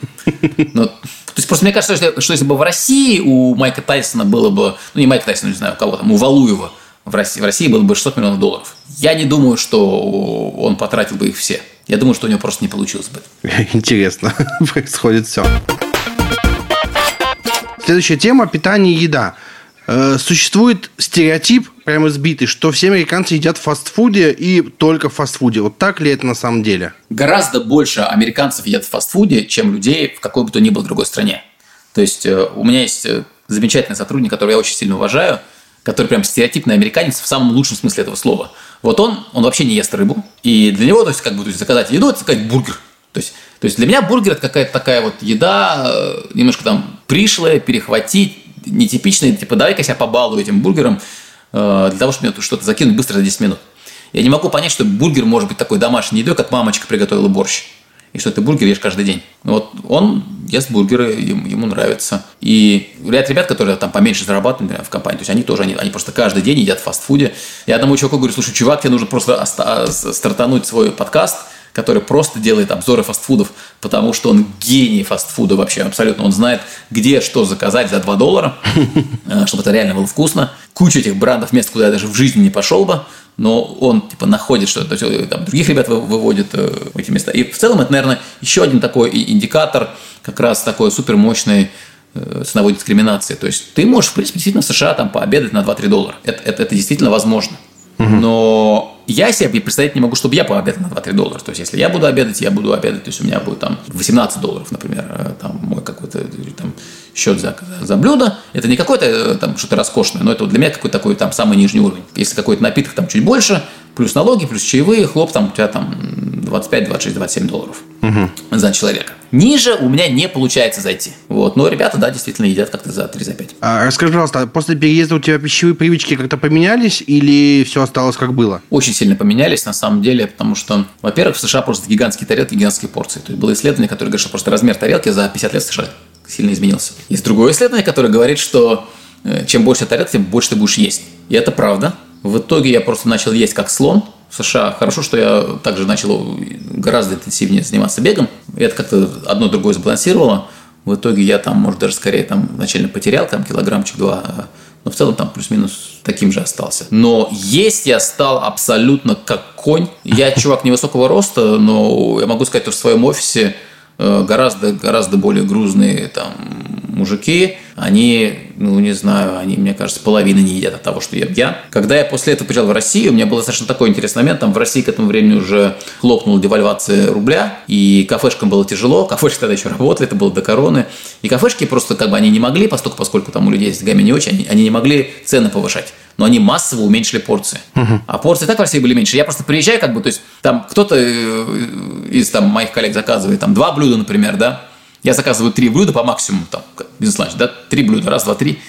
Но, то есть, просто мне кажется, что, что если бы в России у Майка Тайсона было бы, ну, не Майка Тайсона, не знаю, у кого там, у Валуева в России, в России было бы 600 миллионов долларов. Я не думаю, что он потратил бы их все. Я думаю, что у него просто не получилось бы. Интересно, происходит все. Следующая тема – питание и еда. Э, существует стереотип, прямо сбитый, что все американцы едят в фастфуде и только в фастфуде. Вот так ли это на самом деле? Гораздо больше американцев едят в фастфуде, чем людей в какой бы то ни было другой стране. То есть э, у меня есть э, замечательный сотрудник, которого я очень сильно уважаю, который прям стереотипный американец в самом лучшем смысле этого слова. Вот он, он вообще не ест рыбу. И для него, то есть, как бы, то есть, заказать еду, это заказать бургер. То есть, то есть для меня бургер это какая-то такая вот еда, немножко там пришлая, перехватить, нетипичная, типа давай-ка себя побалую этим бургером, э, для того, чтобы мне что-то закинуть быстро за 10 минут. Я не могу понять, что бургер может быть такой домашней едой, как мамочка приготовила борщ и что ты бургер ешь каждый день. Вот он ест бургеры, ему, ему нравится. И ряд ребят, которые там поменьше зарабатывают например, в компании, то есть они тоже, они, они просто каждый день едят в фастфуде. Я одному чуваку говорю, слушай, чувак, тебе нужно просто стартануть свой подкаст, который просто делает обзоры фастфудов, потому что он гений фастфуда вообще абсолютно. Он знает, где что заказать за 2 доллара, э, чтобы это реально было вкусно. Куча этих брендов, мест, куда я даже в жизни не пошел бы но он типа находит что-то, то есть там, других ребят выводит э, в эти места. И в целом это, наверное, еще один такой индикатор, как раз такой супер мощной э, ценовой дискриминации. То есть ты можешь, в принципе, действительно в США там пообедать на 2-3 доллара. Это, это, это действительно возможно. Но я себе представить не могу, чтобы я пообедал на 2-3 доллара. То есть, если я буду обедать, я буду обедать, то есть, у меня будет там 18 долларов, например, э, там мой какой-то там, счет за, за блюдо. Это не какое-то э, там что-то роскошное, но это для меня какой-то такой там самый нижний уровень. Если какой-то напиток там чуть больше, плюс налоги, плюс чаевые, хлоп, там у тебя там 25, 26, 27 долларов угу. за человека. Ниже у меня не получается зайти. Вот. Но ребята, да, действительно едят как-то за 3 за 5. А, расскажи, пожалуйста, после переезда у тебя пищевые привычки как-то поменялись или все осталось как было? Очень сильно поменялись, на самом деле, потому что, во-первых, в США просто гигантские тарелки, гигантские порции. То есть было исследование, которое говорит, что просто размер тарелки за 50 лет в США сильно изменился. Есть другое исследование, которое говорит, что э, чем больше тарелок, тем больше ты будешь есть. И это правда. В итоге я просто начал есть как слон в США. Хорошо, что я также начал гораздо интенсивнее заниматься бегом. И это как-то одно другое сбалансировало. В итоге я там, может, даже скорее там начально потерял там килограммчик-два, а, но в целом там плюс-минус таким же остался. Но есть я стал абсолютно как конь. Я чувак невысокого роста, но я могу сказать, что в своем офисе Э, гораздо, гораздо более грузные там мужики, они, ну, не знаю, они, мне кажется, половины не едят от того, что ем я. Когда я после этого приезжал в Россию, у меня был достаточно такой интересный момент, там в России к этому времени уже хлопнула девальвация рубля, и кафешкам было тяжело, кафешки тогда еще работали, это было до короны, и кафешки просто как бы они не могли, поскольку, поскольку там у людей с деньгами не очень, они, они не могли цены повышать но они массово уменьшили порции. Угу. А порции так в России были меньше. Я просто приезжаю, как бы, то есть там кто-то э, из там, моих коллег заказывает там два блюда, например, да, Я заказываю три блюда по максимуму, там, бизнес-ланч, да, три блюда, раз, два, три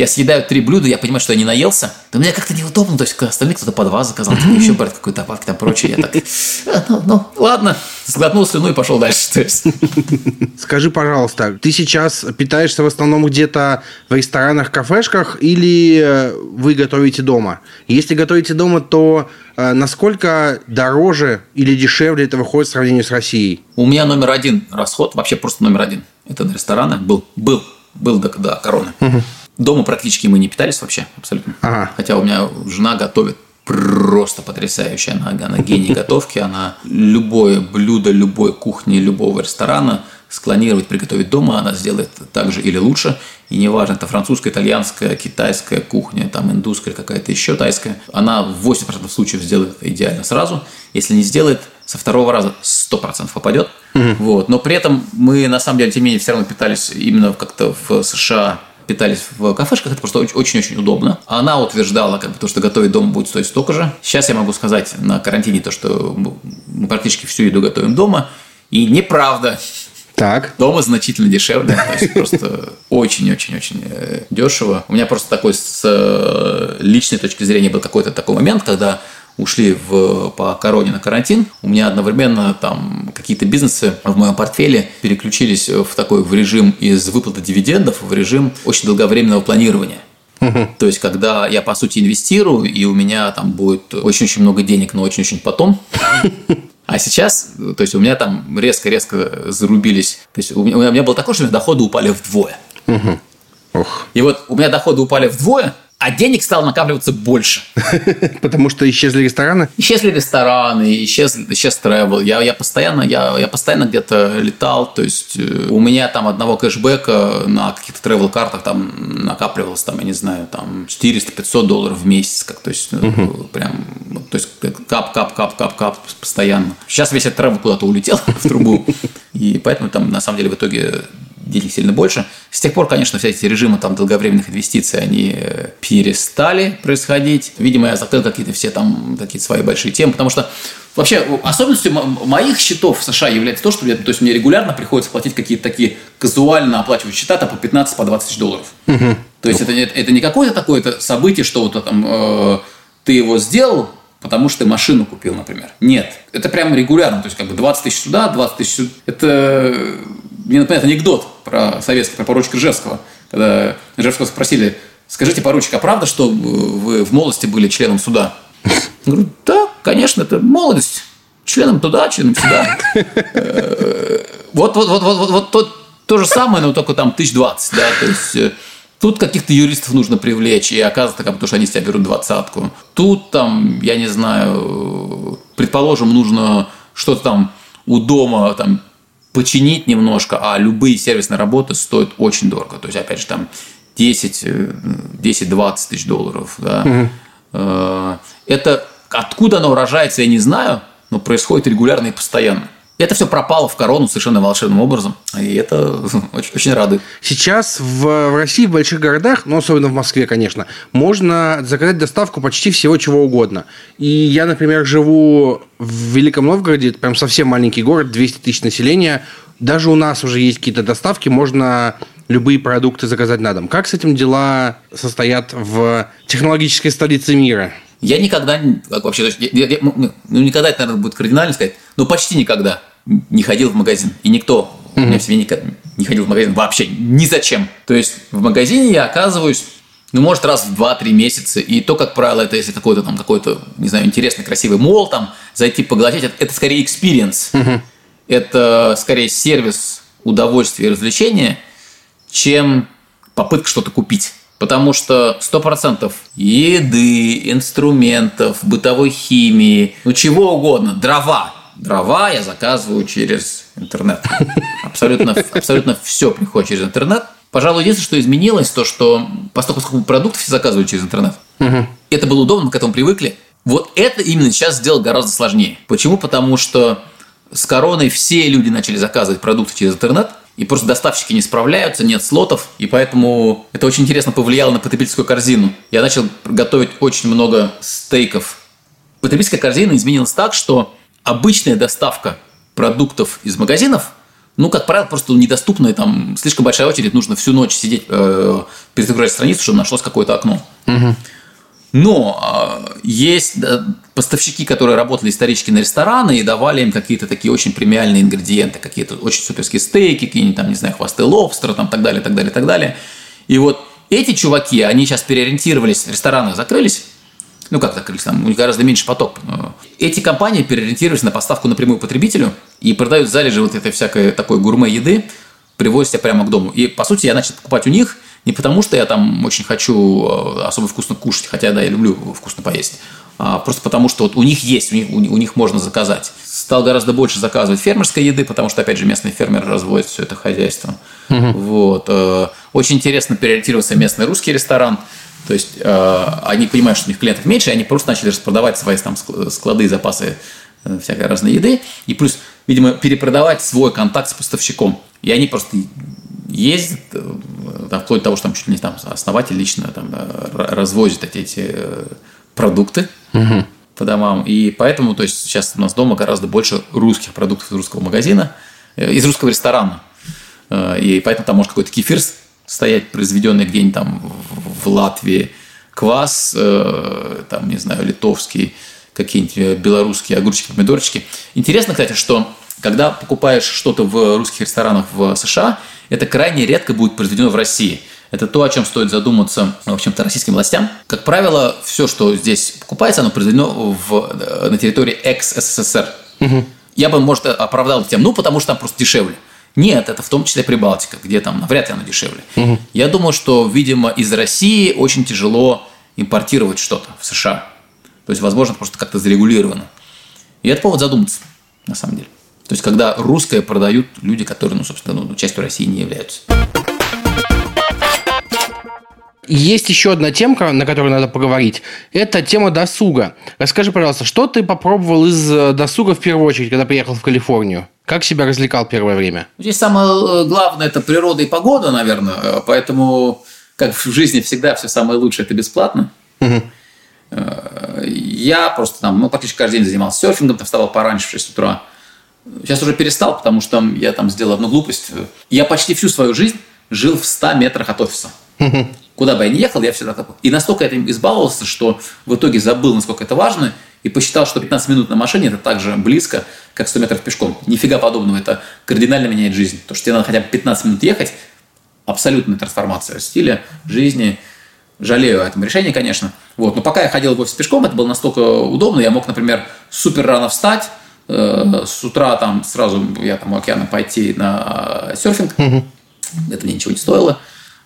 я съедаю три блюда, я понимаю, что я не наелся, то мне как-то неудобно, то есть остальные кто-то по два заказал, кто еще брать какой-то добавки там прочее, я так, «А, ну, ну, ладно, сглотнул слюну и пошел дальше. То есть. Скажи, пожалуйста, ты сейчас питаешься в основном где-то в ресторанах, кафешках или э, вы готовите дома? Если готовите дома, то э, насколько дороже или дешевле это выходит в сравнении с Россией? У меня номер один расход, вообще просто номер один. Это на рестораны был, был, был до, до короны. Угу. Дома практически мы не питались вообще, абсолютно. Ага. Хотя у меня жена готовит просто потрясающая. Она, она гений готовки. Она любое блюдо любой кухни, любого ресторана склонировать, приготовить дома, она сделает так же или лучше. И неважно, это французская, итальянская, китайская кухня, там индусская, какая-то еще тайская. Она в 80% случаев сделает это идеально сразу. Если не сделает, со второго раза 100% попадет. Угу. Вот. Но при этом мы, на самом деле, тем не менее, все равно питались именно как-то в США питались в кафешках, это просто очень-очень удобно. Она утверждала, как бы, то, что готовить дома будет стоить столько же. Сейчас я могу сказать на карантине то, что мы практически всю еду готовим дома. И неправда. Так. Дома значительно дешевле, то есть просто очень-очень-очень э, дешево. У меня просто такой с э, личной точки зрения был какой-то такой момент, когда ушли в, по короне на карантин, у меня одновременно там какие-то бизнесы в моем портфеле переключились в такой в режим из выплаты дивидендов в режим очень долговременного планирования. Угу. То есть, когда я, по сути, инвестирую, и у меня там будет очень-очень много денег, но очень-очень потом. А сейчас, то есть, у меня там резко-резко зарубились. То есть, у меня, у меня было такое, что у меня доходы упали вдвое. Угу. Ох. И вот у меня доходы упали вдвое, а денег стало накапливаться больше. Потому что исчезли рестораны? Исчезли рестораны, исчез, исчез travel. Я, я постоянно, я, я постоянно где-то летал, то есть э, у меня там одного кэшбэка на каких-то travel картах там накапливалось, там, я не знаю, там 400-500 долларов в месяц, как, то есть угу. прям, то есть кап, кап, кап, кап, кап постоянно. Сейчас весь этот travel куда-то улетел в трубу, и поэтому там на самом деле в итоге денег сильно больше. С тех пор, конечно, все эти режимы там долговременных инвестиций, они э, перестали происходить. Видимо, я закрыл какие-то все там какие-то свои большие темы, потому что Вообще, особенностью моих счетов в США является то, что я, то есть мне регулярно приходится платить какие-то такие казуально оплачивать счета там, по 15 по 20 тысяч долларов. Угу. То есть это, это не какое-то такое событие, что вот там э, ты его сделал, потому что ты машину купил, например. Нет. Это прям регулярно. То есть как бы 20 тысяч сюда, 20 тысяч сюда. Это мне напоминает анекдот про советский, про поручика Ржевского. Когда Ржевского спросили, скажите, поручик, а правда, что вы в молодости были членом суда? Я говорю, да, конечно, это молодость. Членом туда, членом сюда. Вот, вот, вот, вот, вот, то, то же самое, но только там тысяч двадцать, да, то есть э, Тут каких-то юристов нужно привлечь, и оказывается, как, потому что они с тебя берут двадцатку. Тут там, я не знаю, предположим, нужно что-то там у дома там починить немножко, а любые сервисные работы стоят очень дорого. То есть, опять же, там 10-20 э, тысяч долларов. Да. Угу. Это откуда оно рожается, я не знаю, но происходит регулярно и постоянно. Это все пропало в корону совершенно волшебным образом. И это очень, очень рады. Сейчас в, России, в больших городах, ну, особенно в Москве, конечно, можно заказать доставку почти всего чего угодно. И я, например, живу в Великом Новгороде, это прям совсем маленький город, 200 тысяч населения. Даже у нас уже есть какие-то доставки, можно любые продукты заказать на дом. Как с этим дела состоят в технологической столице мира? Я никогда, вообще, я, я, я, ну, никогда это, наверное, будет кардинально сказать, но почти никогда не ходил в магазин. И никто mm-hmm. у меня в семье никогда не ходил в магазин вообще ни зачем. То есть в магазине я оказываюсь ну, может, раз в 2-3 месяца. И то, как правило, это если какой-то там какой-то, не знаю, интересный, красивый молл, там, зайти поглотить, это, это скорее experience. Mm-hmm. Это скорее сервис удовольствия и развлечения, чем попытка что-то купить. Потому что 100% еды, инструментов, бытовой химии, ну чего угодно, дрова, дрова я заказываю через интернет. Абсолютно, абсолютно все приходит через интернет. Пожалуй, единственное, что изменилось, то, что поскольку продуктов все заказывают через интернет, угу. это было удобно, мы к этому привыкли. Вот это именно сейчас сделать гораздо сложнее. Почему? Потому что с короной все люди начали заказывать продукты через интернет, и просто доставщики не справляются, нет слотов, и поэтому это очень интересно повлияло на потребительскую корзину. Я начал готовить очень много стейков. Потребительская корзина изменилась так, что обычная доставка продуктов из магазинов ну, как правило, просто недоступны, там слишком большая очередь, нужно всю ночь сидеть, э, перезагружать страницу, чтобы нашлось какое-то окно. Угу. Но э, есть да, поставщики, которые работали исторически на рестораны и давали им какие-то такие очень премиальные ингредиенты, какие-то очень суперские стейки, какие-нибудь там, не знаю, хвосты лобстера, там, так далее, так далее, так далее. И вот эти чуваки, они сейчас переориентировались, рестораны закрылись, ну как закрылись, там у них гораздо меньше поток. Эти компании переориентировались на поставку напрямую потребителю и продают залежи вот этой всякой такой гурме еды, привозят тебя прямо к дому. И, по сути, я начал покупать у них – не потому, что я там очень хочу э, особо вкусно кушать, хотя, да, я люблю вкусно поесть, а просто потому, что вот у них есть, у них, у них можно заказать. Стал гораздо больше заказывать фермерской еды, потому что, опять же, местные фермеры разводят все это хозяйство. Угу. Вот. Э, очень интересно переориентировался местный русский ресторан. То есть э, они понимают, что у них клиентов меньше, и они просто начали распродавать свои там склады и запасы всякой разной еды. И плюс, видимо, перепродавать свой контакт с поставщиком. И они просто ездит, э, там, вплоть до того, что там чуть ли не там основатель лично там, э, развозит эти, эти э, продукты угу. по домам. И поэтому то есть, сейчас у нас дома гораздо больше русских продуктов из русского магазина, из русского ресторана. И поэтому там может какой-то кефир стоять, произведенный где-нибудь там в Латвии, квас, там, не знаю, литовский, какие-нибудь белорусские огурчики, помидорчики. Интересно, кстати, что когда покупаешь что-то в русских ресторанах в США, это крайне редко будет произведено в России. Это то, о чем стоит задуматься, в общем-то, российским властям. Как правило, все, что здесь покупается, оно произведено в, на территории экс-СССР. Угу. Я бы, может, оправдал тем, ну, потому что там просто дешевле. Нет, это в том числе Прибалтика, где там навряд ли оно дешевле. Угу. Я думаю, что, видимо, из России очень тяжело импортировать что-то в США. То есть, возможно, просто как-то зарегулировано. И это повод задуматься, на самом деле. То есть, когда русское продают люди, которые, ну, собственно, ну, частью России не являются. Есть еще одна темка, на которую надо поговорить. Это тема досуга. Расскажи, пожалуйста, что ты попробовал из э, досуга в первую очередь, когда приехал в Калифорнию? Как себя развлекал первое время? Здесь самое э, главное – это природа и погода, наверное. Э, поэтому, как в жизни всегда, все самое лучшее – это бесплатно. Угу. Я просто там, ну, практически каждый день занимался серфингом, там вставал пораньше в 6 утра – Сейчас уже перестал, потому что я там сделал одну глупость. Я почти всю свою жизнь жил в 100 метрах от офиса. Куда бы я ни ехал, я всегда такой. И настолько этим избаловался, что в итоге забыл, насколько это важно, и посчитал, что 15 минут на машине – это так же близко, как 100 метров пешком. Нифига подобного. Это кардинально меняет жизнь. То, что тебе надо хотя бы 15 минут ехать – абсолютная трансформация стиля, жизни. Жалею о этом решении, конечно. Вот. Но пока я ходил в офис пешком, это было настолько удобно. Я мог, например, супер рано встать, Э, с утра там сразу я там у океана пойти на серфинг. Угу. Это мне ничего не стоило.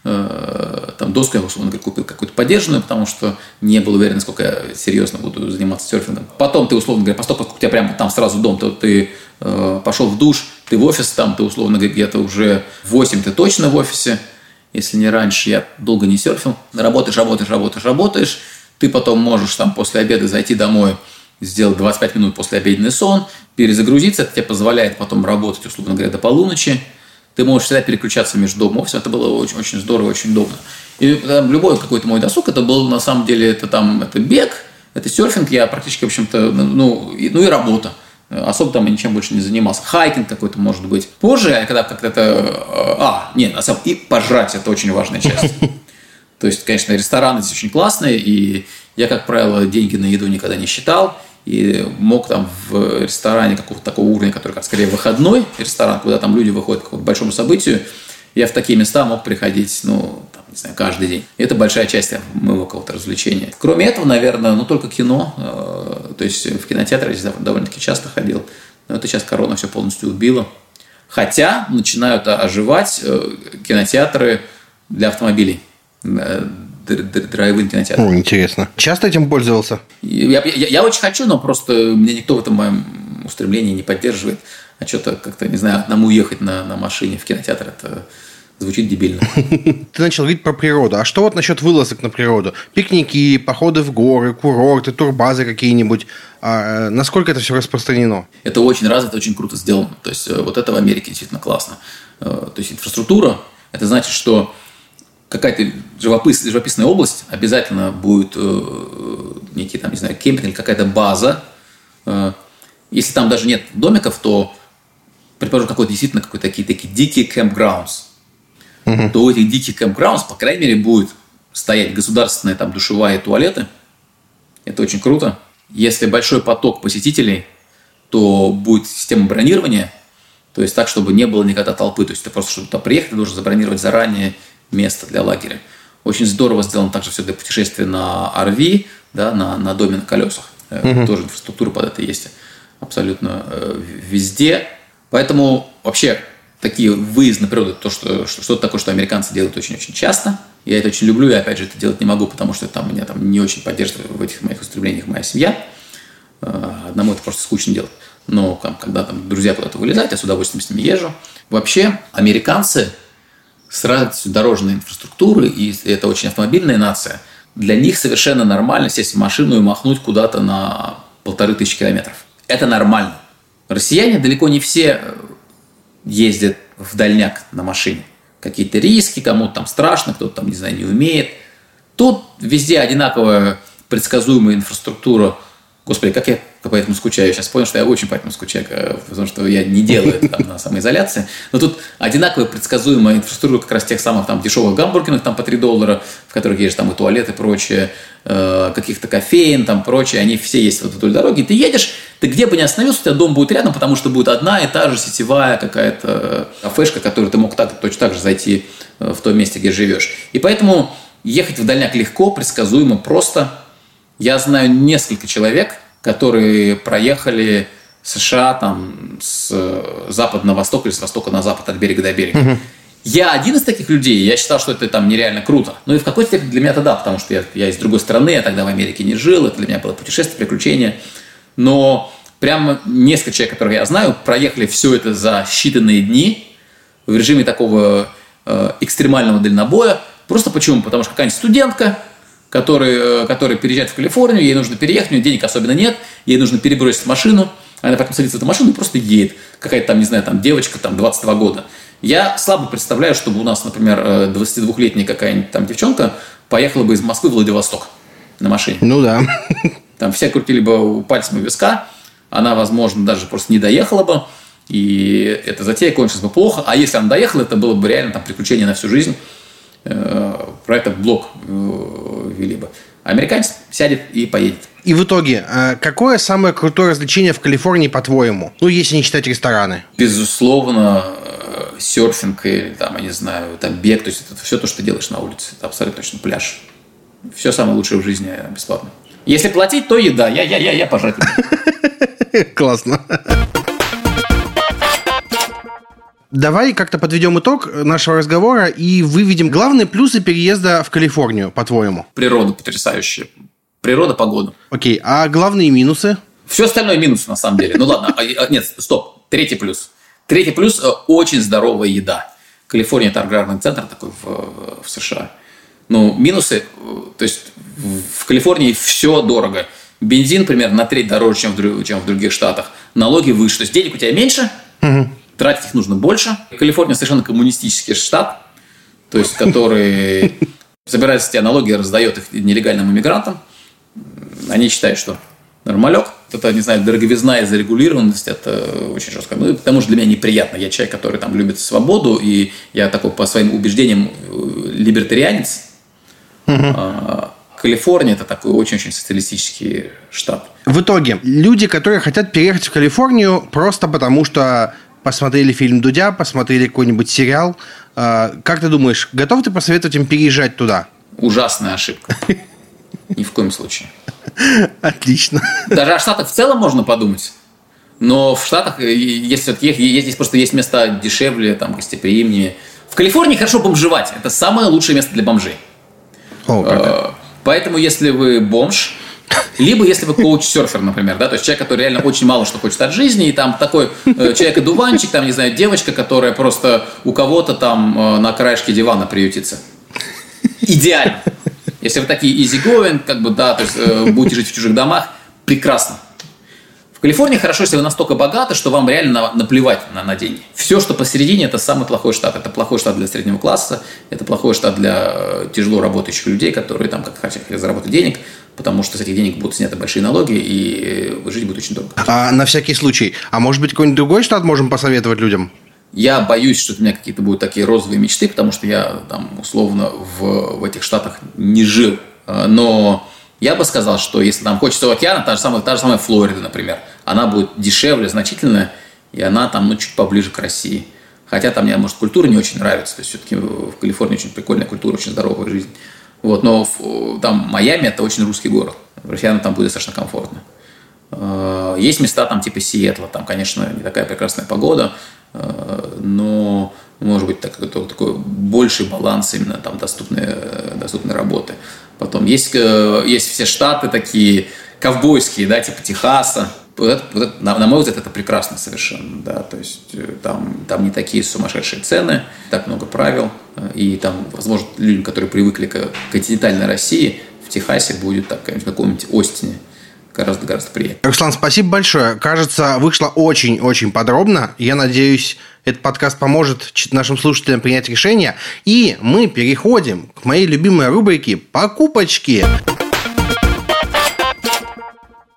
Э, там доску я, условно говоря, купил какую-то поддержанную, потому что не был уверен, насколько я серьезно буду заниматься серфингом. Потом ты, условно говоря, поскольку у тебя прямо там сразу дом, то ты э, пошел в душ, ты в офис, там ты, условно говоря, где-то уже 8 ты точно в офисе, если не раньше, я долго не серфил. Работаешь, работаешь, работаешь, работаешь, ты потом можешь там после обеда зайти домой, сделать 25 минут после обеденный сон, перезагрузиться, это тебе позволяет потом работать, условно говоря, до полуночи. Ты можешь всегда переключаться между домом и офисом. Это было очень, очень здорово, очень удобно. И там, любой какой-то мой досуг, это был на самом деле, это там, это бег, это серфинг, я практически, в общем-то, ну, и, ну и работа. Особо там я ничем больше не занимался. Хайкинг какой-то может быть. Позже, когда как-то это... А, нет, на самом и пожрать, это очень важная часть. То есть, конечно, рестораны здесь очень классные, и я, как правило, деньги на еду никогда не считал и мог там в ресторане какого-то такого уровня, который как скорее выходной ресторан, куда там люди выходят к какому-то большому событию, я в такие места мог приходить, ну, там, не знаю, каждый день. И это большая часть моего какого-то развлечения. Кроме этого, наверное, ну, только кино. Э, то есть в кинотеатр я довольно-таки часто ходил. Но это сейчас корона все полностью убила. Хотя начинают оживать э, кинотеатры для автомобилей э, драйв-ин кинотеатр. О, интересно. Часто этим пользовался? Я, я, я очень хочу, но просто мне никто в этом моем устремлении не поддерживает. А что-то как-то, не знаю, одному ехать на, на машине в кинотеатр, это звучит дебильно. Ты начал говорить про природу. А что вот насчет вылазок на природу? Пикники, походы в горы, курорты, турбазы какие-нибудь. А, э, насколько это все распространено? Это очень развито, очень круто сделано. То есть, э, вот это в Америке действительно классно. Э, то есть, инфраструктура, это значит, что какая-то живопис, живописная область, обязательно будет э, некий, там, не знаю, кемпинг или какая-то база. Э, если там даже нет домиков, то предположим, какой-то действительно какой-то такие, такие дикие campgrounds, угу. то у этих диких campgrounds, по крайней мере, будет стоять государственные там душевая и туалеты. Это очень круто. Если большой поток посетителей, то будет система бронирования, то есть так, чтобы не было никогда толпы. То есть ты просто, чтобы туда приехать, ты должен забронировать заранее место для лагеря. Очень здорово сделано также все для путешествия на RV, да, на, на доме на колесах. Угу. Тоже инфраструктура под это есть абсолютно э, везде. Поэтому вообще такие выезды на природу, то, что, что-то такое, что американцы делают очень-очень часто. Я это очень люблю, и опять же это делать не могу, потому что там меня там не очень поддерживает в этих моих устремлениях моя семья. Э, одному это просто скучно делать. Но там, когда там друзья куда-то вылезают, я с удовольствием с ними езжу. Вообще, американцы с радостью дорожной инфраструктуры, и это очень автомобильная нация, для них совершенно нормально сесть в машину и махнуть куда-то на полторы тысячи километров. Это нормально. Россияне далеко не все э, ездят в дальняк на машине. Какие-то риски, кому-то там страшно, кто-то там, не знаю, не умеет. Тут везде одинаковая предсказуемая инфраструктура. Господи, как я поэтому скучаю. Сейчас понял, что я очень поэтому скучаю, потому что я не делаю это там на самоизоляции. Но тут одинаковая предсказуемая инфраструктура как раз тех самых там дешевых гамбургеров там по 3 доллара, в которых есть там и туалеты и прочее, э, каких-то кофеин там прочее, они все есть вот вдоль дороги. Ты едешь, ты где бы ни остановился, у тебя дом будет рядом, потому что будет одна и та же сетевая какая-то кафешка, которую ты мог так, точно так же зайти э, в том месте, где живешь. И поэтому ехать в дальняк легко, предсказуемо, просто. Я знаю несколько человек, которые проехали США там с запада на восток или с востока на запад от берега до берега. Угу. Я один из таких людей, я считал, что это там нереально круто. Ну и в какой-то степени для меня это да, потому что я, я из другой страны, я тогда в Америке не жил, это для меня было путешествие, приключение. Но прямо несколько человек, которых я знаю, проехали все это за считанные дни в режиме такого э, экстремального дальнобоя. Просто почему? Потому что какая-нибудь студентка, который, э, который переезжает в Калифорнию, ей нужно переехать, у нее денег особенно нет, ей нужно перебросить машину, она потом садится в эту машину и просто едет. Какая-то там, не знаю, там девочка, там 22 года. Я слабо представляю, чтобы у нас, например, 22-летняя э, какая-нибудь там девчонка поехала бы из Москвы в Владивосток на машине. Ну да. Там все крутили бы пальцем у виска, она, возможно, даже просто не доехала бы, и эта затея кончилась бы плохо. А если она доехала, это было бы реально там приключение на всю жизнь. Э, про это блог э, вели бы. Американец сядет и поедет. И в итоге, э, какое самое крутое развлечение в Калифорнии, по-твоему? Ну, если не считать рестораны. Безусловно, серфинг или, там, я не знаю, там, бег. То есть, это все то, что ты делаешь на улице. Это абсолютно точно пляж. Все самое лучшее в жизни бесплатно. Если платить, то еда. Я, я, я, я пожрать. Классно. Давай как-то подведем итог нашего разговора и выведем главные плюсы переезда в Калифорнию, по-твоему. Природа потрясающая. Природа, погода. Окей, а главные минусы? Все остальное минус, на самом деле. Ну ладно, а, а, нет, стоп. Третий плюс. Третий плюс э, – очень здоровая еда. Калифорния – это аграрный центр такой в, в США. Ну, минусы, э, то есть в Калифорнии все дорого. Бензин примерно на треть дороже, чем в, чем в других штатах. Налоги выше. То есть денег у тебя меньше, угу тратить их нужно больше. Калифорния совершенно коммунистический штат, то есть который собирает с тебя налоги и раздает их нелегальным иммигрантам. Они считают, что нормалек. Это, не знаю, дороговизна и зарегулированность, это очень жестко. Ну, потому что для меня неприятно. Я человек, который там любит свободу, и я такой по своим убеждениям э, либертарианец. Угу. Калифорния – это такой очень-очень социалистический штат. В итоге, люди, которые хотят переехать в Калифорнию просто потому, что посмотрели фильм Дудя, посмотрели какой-нибудь сериал. А, как ты думаешь, готов ты посоветовать им переезжать туда? Ужасная ошибка. Ни в коем случае. Отлично. Даже о Штатах в целом можно подумать. Но в Штатах, э, если здесь просто есть места дешевле, там, гостеприимнее. В Калифорнии хорошо бомжевать. Это самое лучшее место для бомжей. О. Э, поэтому, если вы бомж, либо если вы коуч-серфер, например, да, то есть человек, который реально очень мало что хочет от жизни, и там такой э, человек-одуванчик, там, не знаю, девочка, которая просто у кого-то там э, на краешке дивана приютится. Идеально. Если вы такие easy как бы, да, то есть э, будете жить в чужих домах, прекрасно. В Калифорнии хорошо, если вы настолько богаты, что вам реально наплевать на, на деньги. Все, что посередине, это самый плохой штат. Это плохой штат для среднего класса, это плохой штат для э, тяжело работающих людей, которые там как хотят заработать денег, потому что с этих денег будут сняты большие налоги, и жить будет очень дорого. А на всякий случай, а может быть какой-нибудь другой штат можем посоветовать людям? Я боюсь, что у меня какие-то будут такие розовые мечты, потому что я там условно в, в этих штатах не жил. А, но я бы сказал, что если там хочется океана, та же самая, та же самая Флорида, например, она будет дешевле значительно, и она там ну, чуть поближе к России. Хотя там мне, может, культура не очень нравится. То есть, все-таки в Калифорнии очень прикольная культура, очень здоровая жизнь. Вот, но там Майами – это очень русский город. Россиянам там будет достаточно комфортно. А, есть места там типа Сиэтла, там, конечно, не такая прекрасная погода, а, но может быть так, такой больший баланс именно там доступной, доступной работы. Потом есть, э, есть все штаты такие ковбойские, да, типа Техаса. Вот это, вот это, на, на мой взгляд, это прекрасно совершенно, да, то есть э, там, там не такие сумасшедшие цены, так много правил, э, и там, возможно, людям, которые привыкли к континентальной России, в Техасе будет так, в каком-нибудь Остине, гораздо-гораздо приятнее. Руслан, спасибо большое. Кажется, вышло очень-очень подробно. Я надеюсь, этот подкаст поможет нашим слушателям принять решение. И мы переходим к моей любимой рубрике «Покупочки».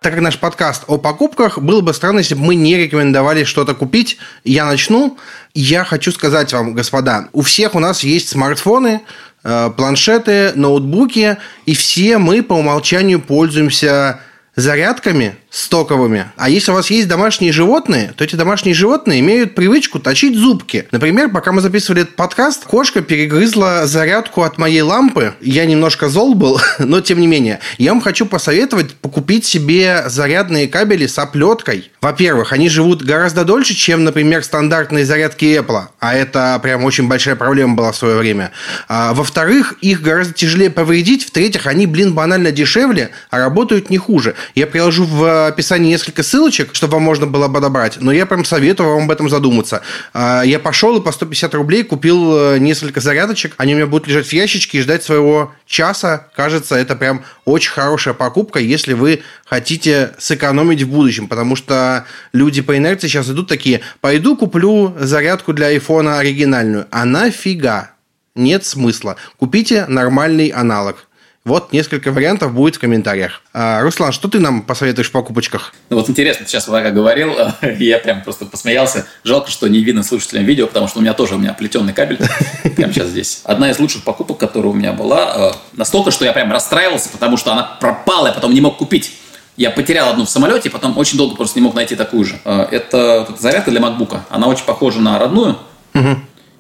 Так как наш подкаст о покупках, было бы странно, если бы мы не рекомендовали что-то купить. Я начну. Я хочу сказать вам, господа, у всех у нас есть смартфоны, э, планшеты, ноутбуки, и все мы по умолчанию пользуемся зарядками стоковыми. А если у вас есть домашние животные, то эти домашние животные имеют привычку точить зубки. Например, пока мы записывали этот подкаст, кошка перегрызла зарядку от моей лампы. Я немножко зол был, но тем не менее. Я вам хочу посоветовать покупить себе зарядные кабели с оплеткой. Во-первых, они живут гораздо дольше, чем, например, стандартные зарядки Apple. А это прям очень большая проблема была в свое время. А, во-вторых, их гораздо тяжелее повредить. В-третьих, они, блин, банально дешевле, а работают не хуже. Я приложу в описании несколько ссылочек, чтобы вам можно было подобрать, но я прям советую вам об этом задуматься. А, я пошел и по 150 рублей купил э, несколько зарядочек, они у меня будут лежать в ящичке и ждать своего часа. Кажется, это прям очень хорошая покупка, если вы хотите сэкономить в будущем, потому что люди по инерции сейчас идут такие, пойду куплю зарядку для айфона оригинальную. А нафига? Нет смысла. Купите нормальный аналог. Вот несколько вариантов будет в комментариях. А, Руслан, что ты нам посоветуешь в покупочках? Ну вот интересно, сейчас пока говорил, я прям просто посмеялся. Жалко, что не видно слушателям видео, потому что у меня тоже у меня плетеный кабель прямо сейчас здесь. Одна из лучших покупок, которая у меня была, э, настолько, что я прям расстраивался, потому что она пропала, я потом не мог купить. Я потерял одну в самолете, потом очень долго просто не мог найти такую же. Э, это, зарядка для MacBook. Она очень похожа на родную. Угу.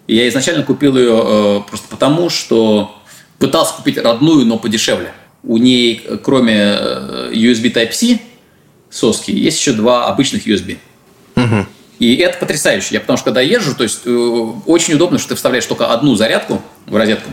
И я изначально купил ее э, просто потому, что пытался купить родную, но подешевле. У ней, кроме э, USB Type-C соски, есть еще два обычных USB. Угу. И это потрясающе. Я потому что когда езжу, то есть э, очень удобно, что ты вставляешь только одну зарядку в розетку,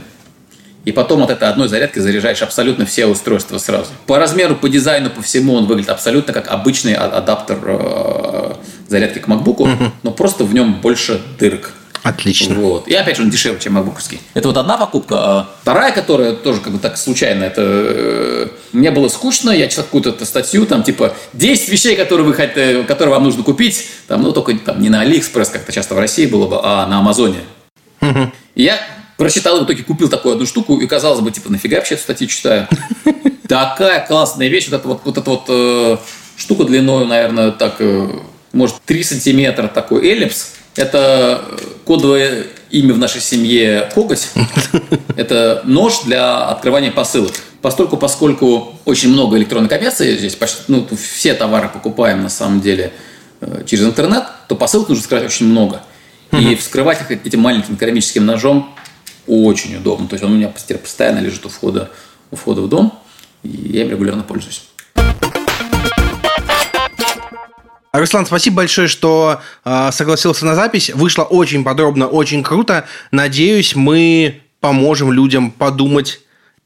и потом от этой одной зарядки заряжаешь абсолютно все устройства сразу. По размеру, по дизайну, по всему он выглядит абсолютно как обычный а, адаптер э, зарядки к MacBook, угу. но просто в нем больше дырок. Отлично. Вот. И опять же, он дешевле, чем макбуковский. Это вот одна покупка. А вторая, которая тоже как бы так случайно, это э, мне было скучно, я читал какую-то статью, там типа 10 вещей, которые, вы хотите, которые вам нужно купить, там, ну только там, не на Алиэкспресс, как-то часто в России было бы, а на Амазоне. Угу. И я прочитал, в итоге купил такую одну штуку, и казалось бы, типа, нафига вообще эту статью читаю? Такая классная вещь, вот эта вот, вот эта вот э, штука длиной, наверное, так, э, может, 3 сантиметра такой эллипс, это кодовое имя в нашей семье коготь. Это нож для открывания посылок. Постольку, поскольку очень много электронной коммерции здесь, почти, ну, все товары покупаем на самом деле э, через интернет, то посылок нужно вскрывать очень много. И вскрывать их этим маленьким керамическим ножом очень удобно. То есть он у меня постоянно лежит у входа, у входа в дом, и я им регулярно пользуюсь. Руслан, спасибо большое, что э, согласился на запись. Вышло очень подробно, очень круто. Надеюсь, мы поможем людям подумать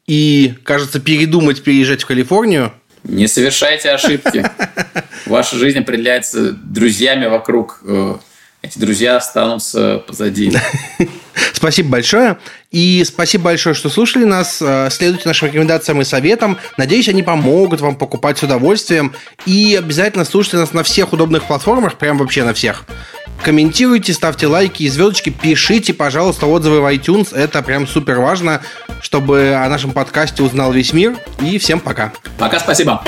и, кажется, передумать переезжать в Калифорнию. Не совершайте ошибки. Ваша жизнь определяется друзьями вокруг. Э, эти друзья останутся позади. Спасибо большое. И спасибо большое, что слушали нас. Э, следуйте нашим рекомендациям и советам. Надеюсь, они помогут вам покупать с удовольствием. И обязательно слушайте нас на всех удобных платформах, прям вообще на всех. Комментируйте, ставьте лайки и звездочки, пишите, пожалуйста, отзывы в iTunes. Это прям супер важно, чтобы о нашем подкасте узнал весь мир. И всем пока. Пока, спасибо.